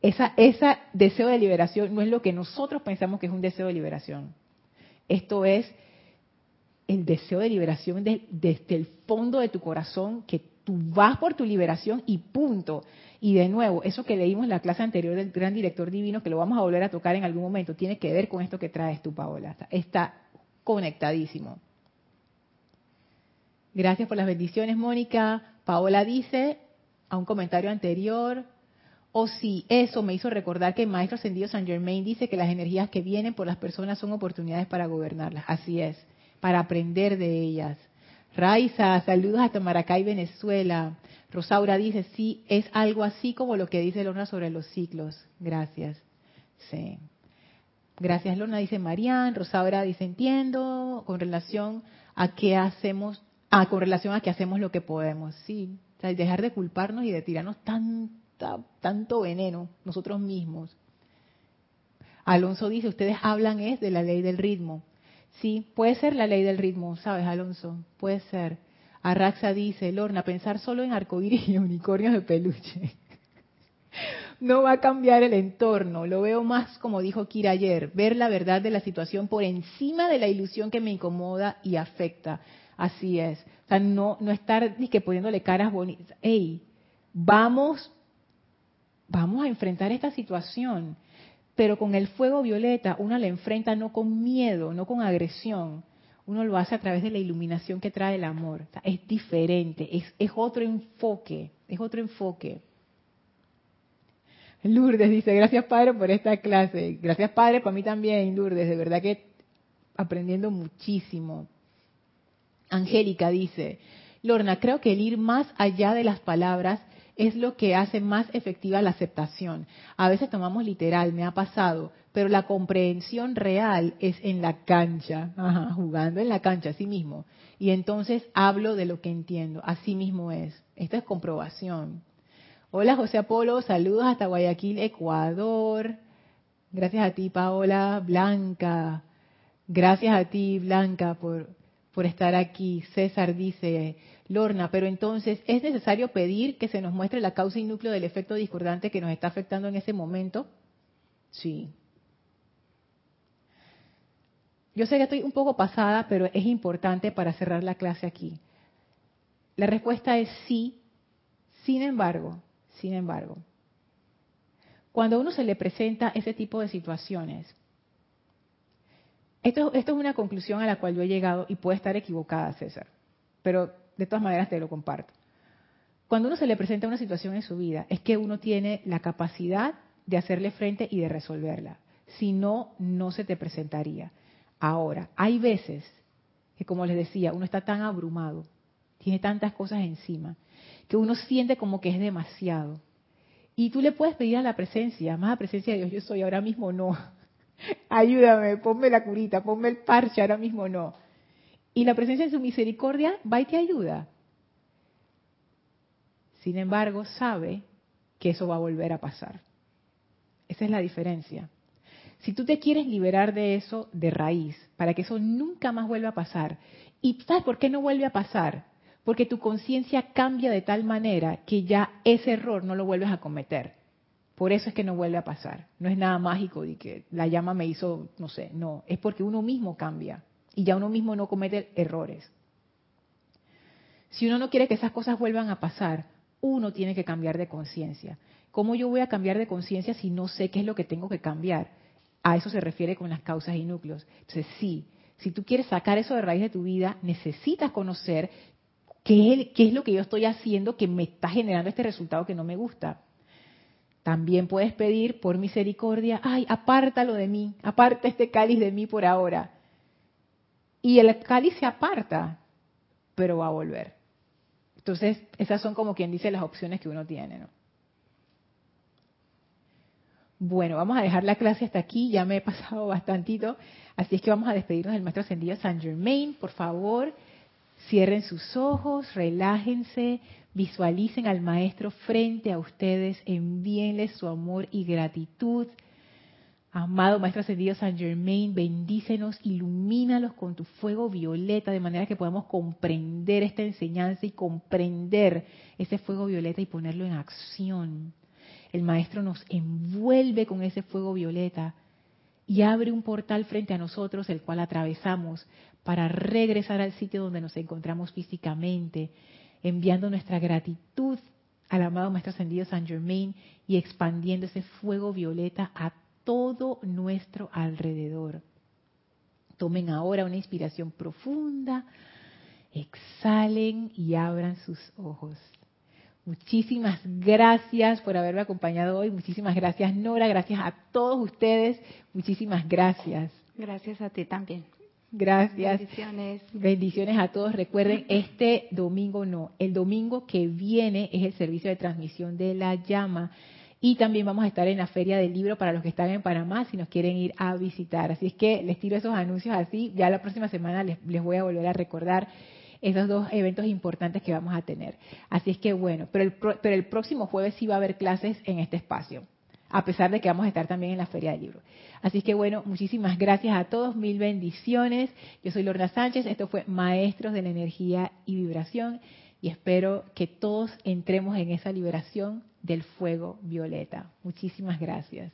esa, ese deseo de liberación no es lo que nosotros pensamos que es un deseo de liberación. Esto es el deseo de liberación desde el fondo de tu corazón, que tú vas por tu liberación y punto. Y de nuevo, eso que leímos en la clase anterior del gran director divino, que lo vamos a volver a tocar en algún momento, tiene que ver con esto que traes tú, Paola. Está conectadísimo. Gracias por las bendiciones, Mónica. Paola dice, a un comentario anterior, o oh, si eso me hizo recordar que el Maestro Ascendido San Germain dice que las energías que vienen por las personas son oportunidades para gobernarlas. Así es, para aprender de ellas. Raiza, saludos hasta Maracay, Venezuela. Rosaura dice, sí, es algo así como lo que dice Lorna sobre los ciclos. Gracias. Sí. Gracias, Lorna, dice Marian. Rosaura dice, entiendo, con relación a qué hacemos, ah, con relación a que hacemos lo que podemos. Sí, dejar de culparnos y de tirarnos tanta, tanto veneno nosotros mismos. Alonso dice, ustedes hablan es de la ley del ritmo. Sí, puede ser la ley del ritmo, ¿sabes, Alonso? Puede ser. Arraxa dice, Lorna, pensar solo en arcoíris y unicornios de peluche. no va a cambiar el entorno. Lo veo más como dijo Kira ayer, ver la verdad de la situación por encima de la ilusión que me incomoda y afecta. Así es. O sea, no, no estar ni que poniéndole caras bonitas. Ey, vamos, vamos a enfrentar esta situación pero con el fuego violeta uno la enfrenta no con miedo, no con agresión, uno lo hace a través de la iluminación que trae el amor. es diferente, es, es otro enfoque, es otro enfoque. Lourdes dice, gracias Padre por esta clase. Gracias Padre para mí también, Lourdes, de verdad que aprendiendo muchísimo. Angélica dice, Lorna, creo que el ir más allá de las palabras es lo que hace más efectiva la aceptación. A veces tomamos literal, me ha pasado, pero la comprensión real es en la cancha, jugando en la cancha, así mismo. Y entonces hablo de lo que entiendo, así mismo es. Esto es comprobación. Hola José Apolo, saludos hasta Guayaquil, Ecuador. Gracias a ti, Paola, Blanca. Gracias a ti, Blanca, por, por estar aquí. César dice, Lorna, pero entonces, ¿es necesario pedir que se nos muestre la causa y núcleo del efecto discordante que nos está afectando en ese momento? Sí. Yo sé que estoy un poco pasada, pero es importante para cerrar la clase aquí. La respuesta es sí. Sin embargo, sin embargo, cuando uno se le presenta ese tipo de situaciones, esto, esto es una conclusión a la cual yo he llegado y puede estar equivocada, César, pero de todas maneras te lo comparto. Cuando uno se le presenta una situación en su vida, es que uno tiene la capacidad de hacerle frente y de resolverla. Si no, no se te presentaría. Ahora, hay veces que, como les decía, uno está tan abrumado, tiene tantas cosas encima, que uno siente como que es demasiado. Y tú le puedes pedir a la presencia, más a presencia de Dios, yo soy ahora mismo no. Ayúdame, ponme la curita, ponme el parche, ahora mismo no. Y la presencia de su misericordia va y te ayuda. Sin embargo, sabe que eso va a volver a pasar. Esa es la diferencia. Si tú te quieres liberar de eso de raíz, para que eso nunca más vuelva a pasar, ¿y sabes por qué no vuelve a pasar? Porque tu conciencia cambia de tal manera que ya ese error no lo vuelves a cometer. Por eso es que no vuelve a pasar. No es nada mágico de que la llama me hizo, no sé, no, es porque uno mismo cambia y ya uno mismo no comete errores. Si uno no quiere que esas cosas vuelvan a pasar, uno tiene que cambiar de conciencia. ¿Cómo yo voy a cambiar de conciencia si no sé qué es lo que tengo que cambiar? A eso se refiere con las causas y núcleos. Entonces, sí, si tú quieres sacar eso de raíz de tu vida, necesitas conocer qué es, qué es lo que yo estoy haciendo que me está generando este resultado que no me gusta. También puedes pedir por misericordia, ay, apártalo de mí, aparta este cáliz de mí por ahora. Y el cáliz se aparta, pero va a volver. Entonces, esas son como quien dice las opciones que uno tiene. ¿no? Bueno, vamos a dejar la clase hasta aquí, ya me he pasado bastantito, así es que vamos a despedirnos del maestro ascendido San Germain. Por favor, cierren sus ojos, relájense, visualicen al maestro frente a ustedes, envíenle su amor y gratitud. Amado Maestro Ascendido San Germain, bendícenos, ilumínalos con tu fuego violeta, de manera que podamos comprender esta enseñanza y comprender ese fuego violeta y ponerlo en acción. El maestro nos envuelve con ese fuego violeta y abre un portal frente a nosotros, el cual atravesamos para regresar al sitio donde nos encontramos físicamente, enviando nuestra gratitud al amado Maestro Ascendido San Germain y expandiendo ese fuego violeta a todo nuestro alrededor. Tomen ahora una inspiración profunda, exhalen y abran sus ojos. Muchísimas gracias por haberme acompañado hoy. Muchísimas gracias, Nora. Gracias a todos ustedes. Muchísimas gracias. Gracias a ti también. Gracias. Bendiciones. Bendiciones a todos. Recuerden, este domingo no, el domingo que viene es el servicio de transmisión de la llama. Y también vamos a estar en la Feria del Libro para los que están en Panamá si nos quieren ir a visitar. Así es que les tiro esos anuncios así. Ya la próxima semana les, les voy a volver a recordar esos dos eventos importantes que vamos a tener. Así es que bueno, pero el, pero el próximo jueves sí va a haber clases en este espacio, a pesar de que vamos a estar también en la Feria del Libro. Así es que bueno, muchísimas gracias a todos, mil bendiciones. Yo soy Lorna Sánchez, esto fue Maestros de la Energía y Vibración y espero que todos entremos en esa liberación del fuego violeta. Muchísimas gracias.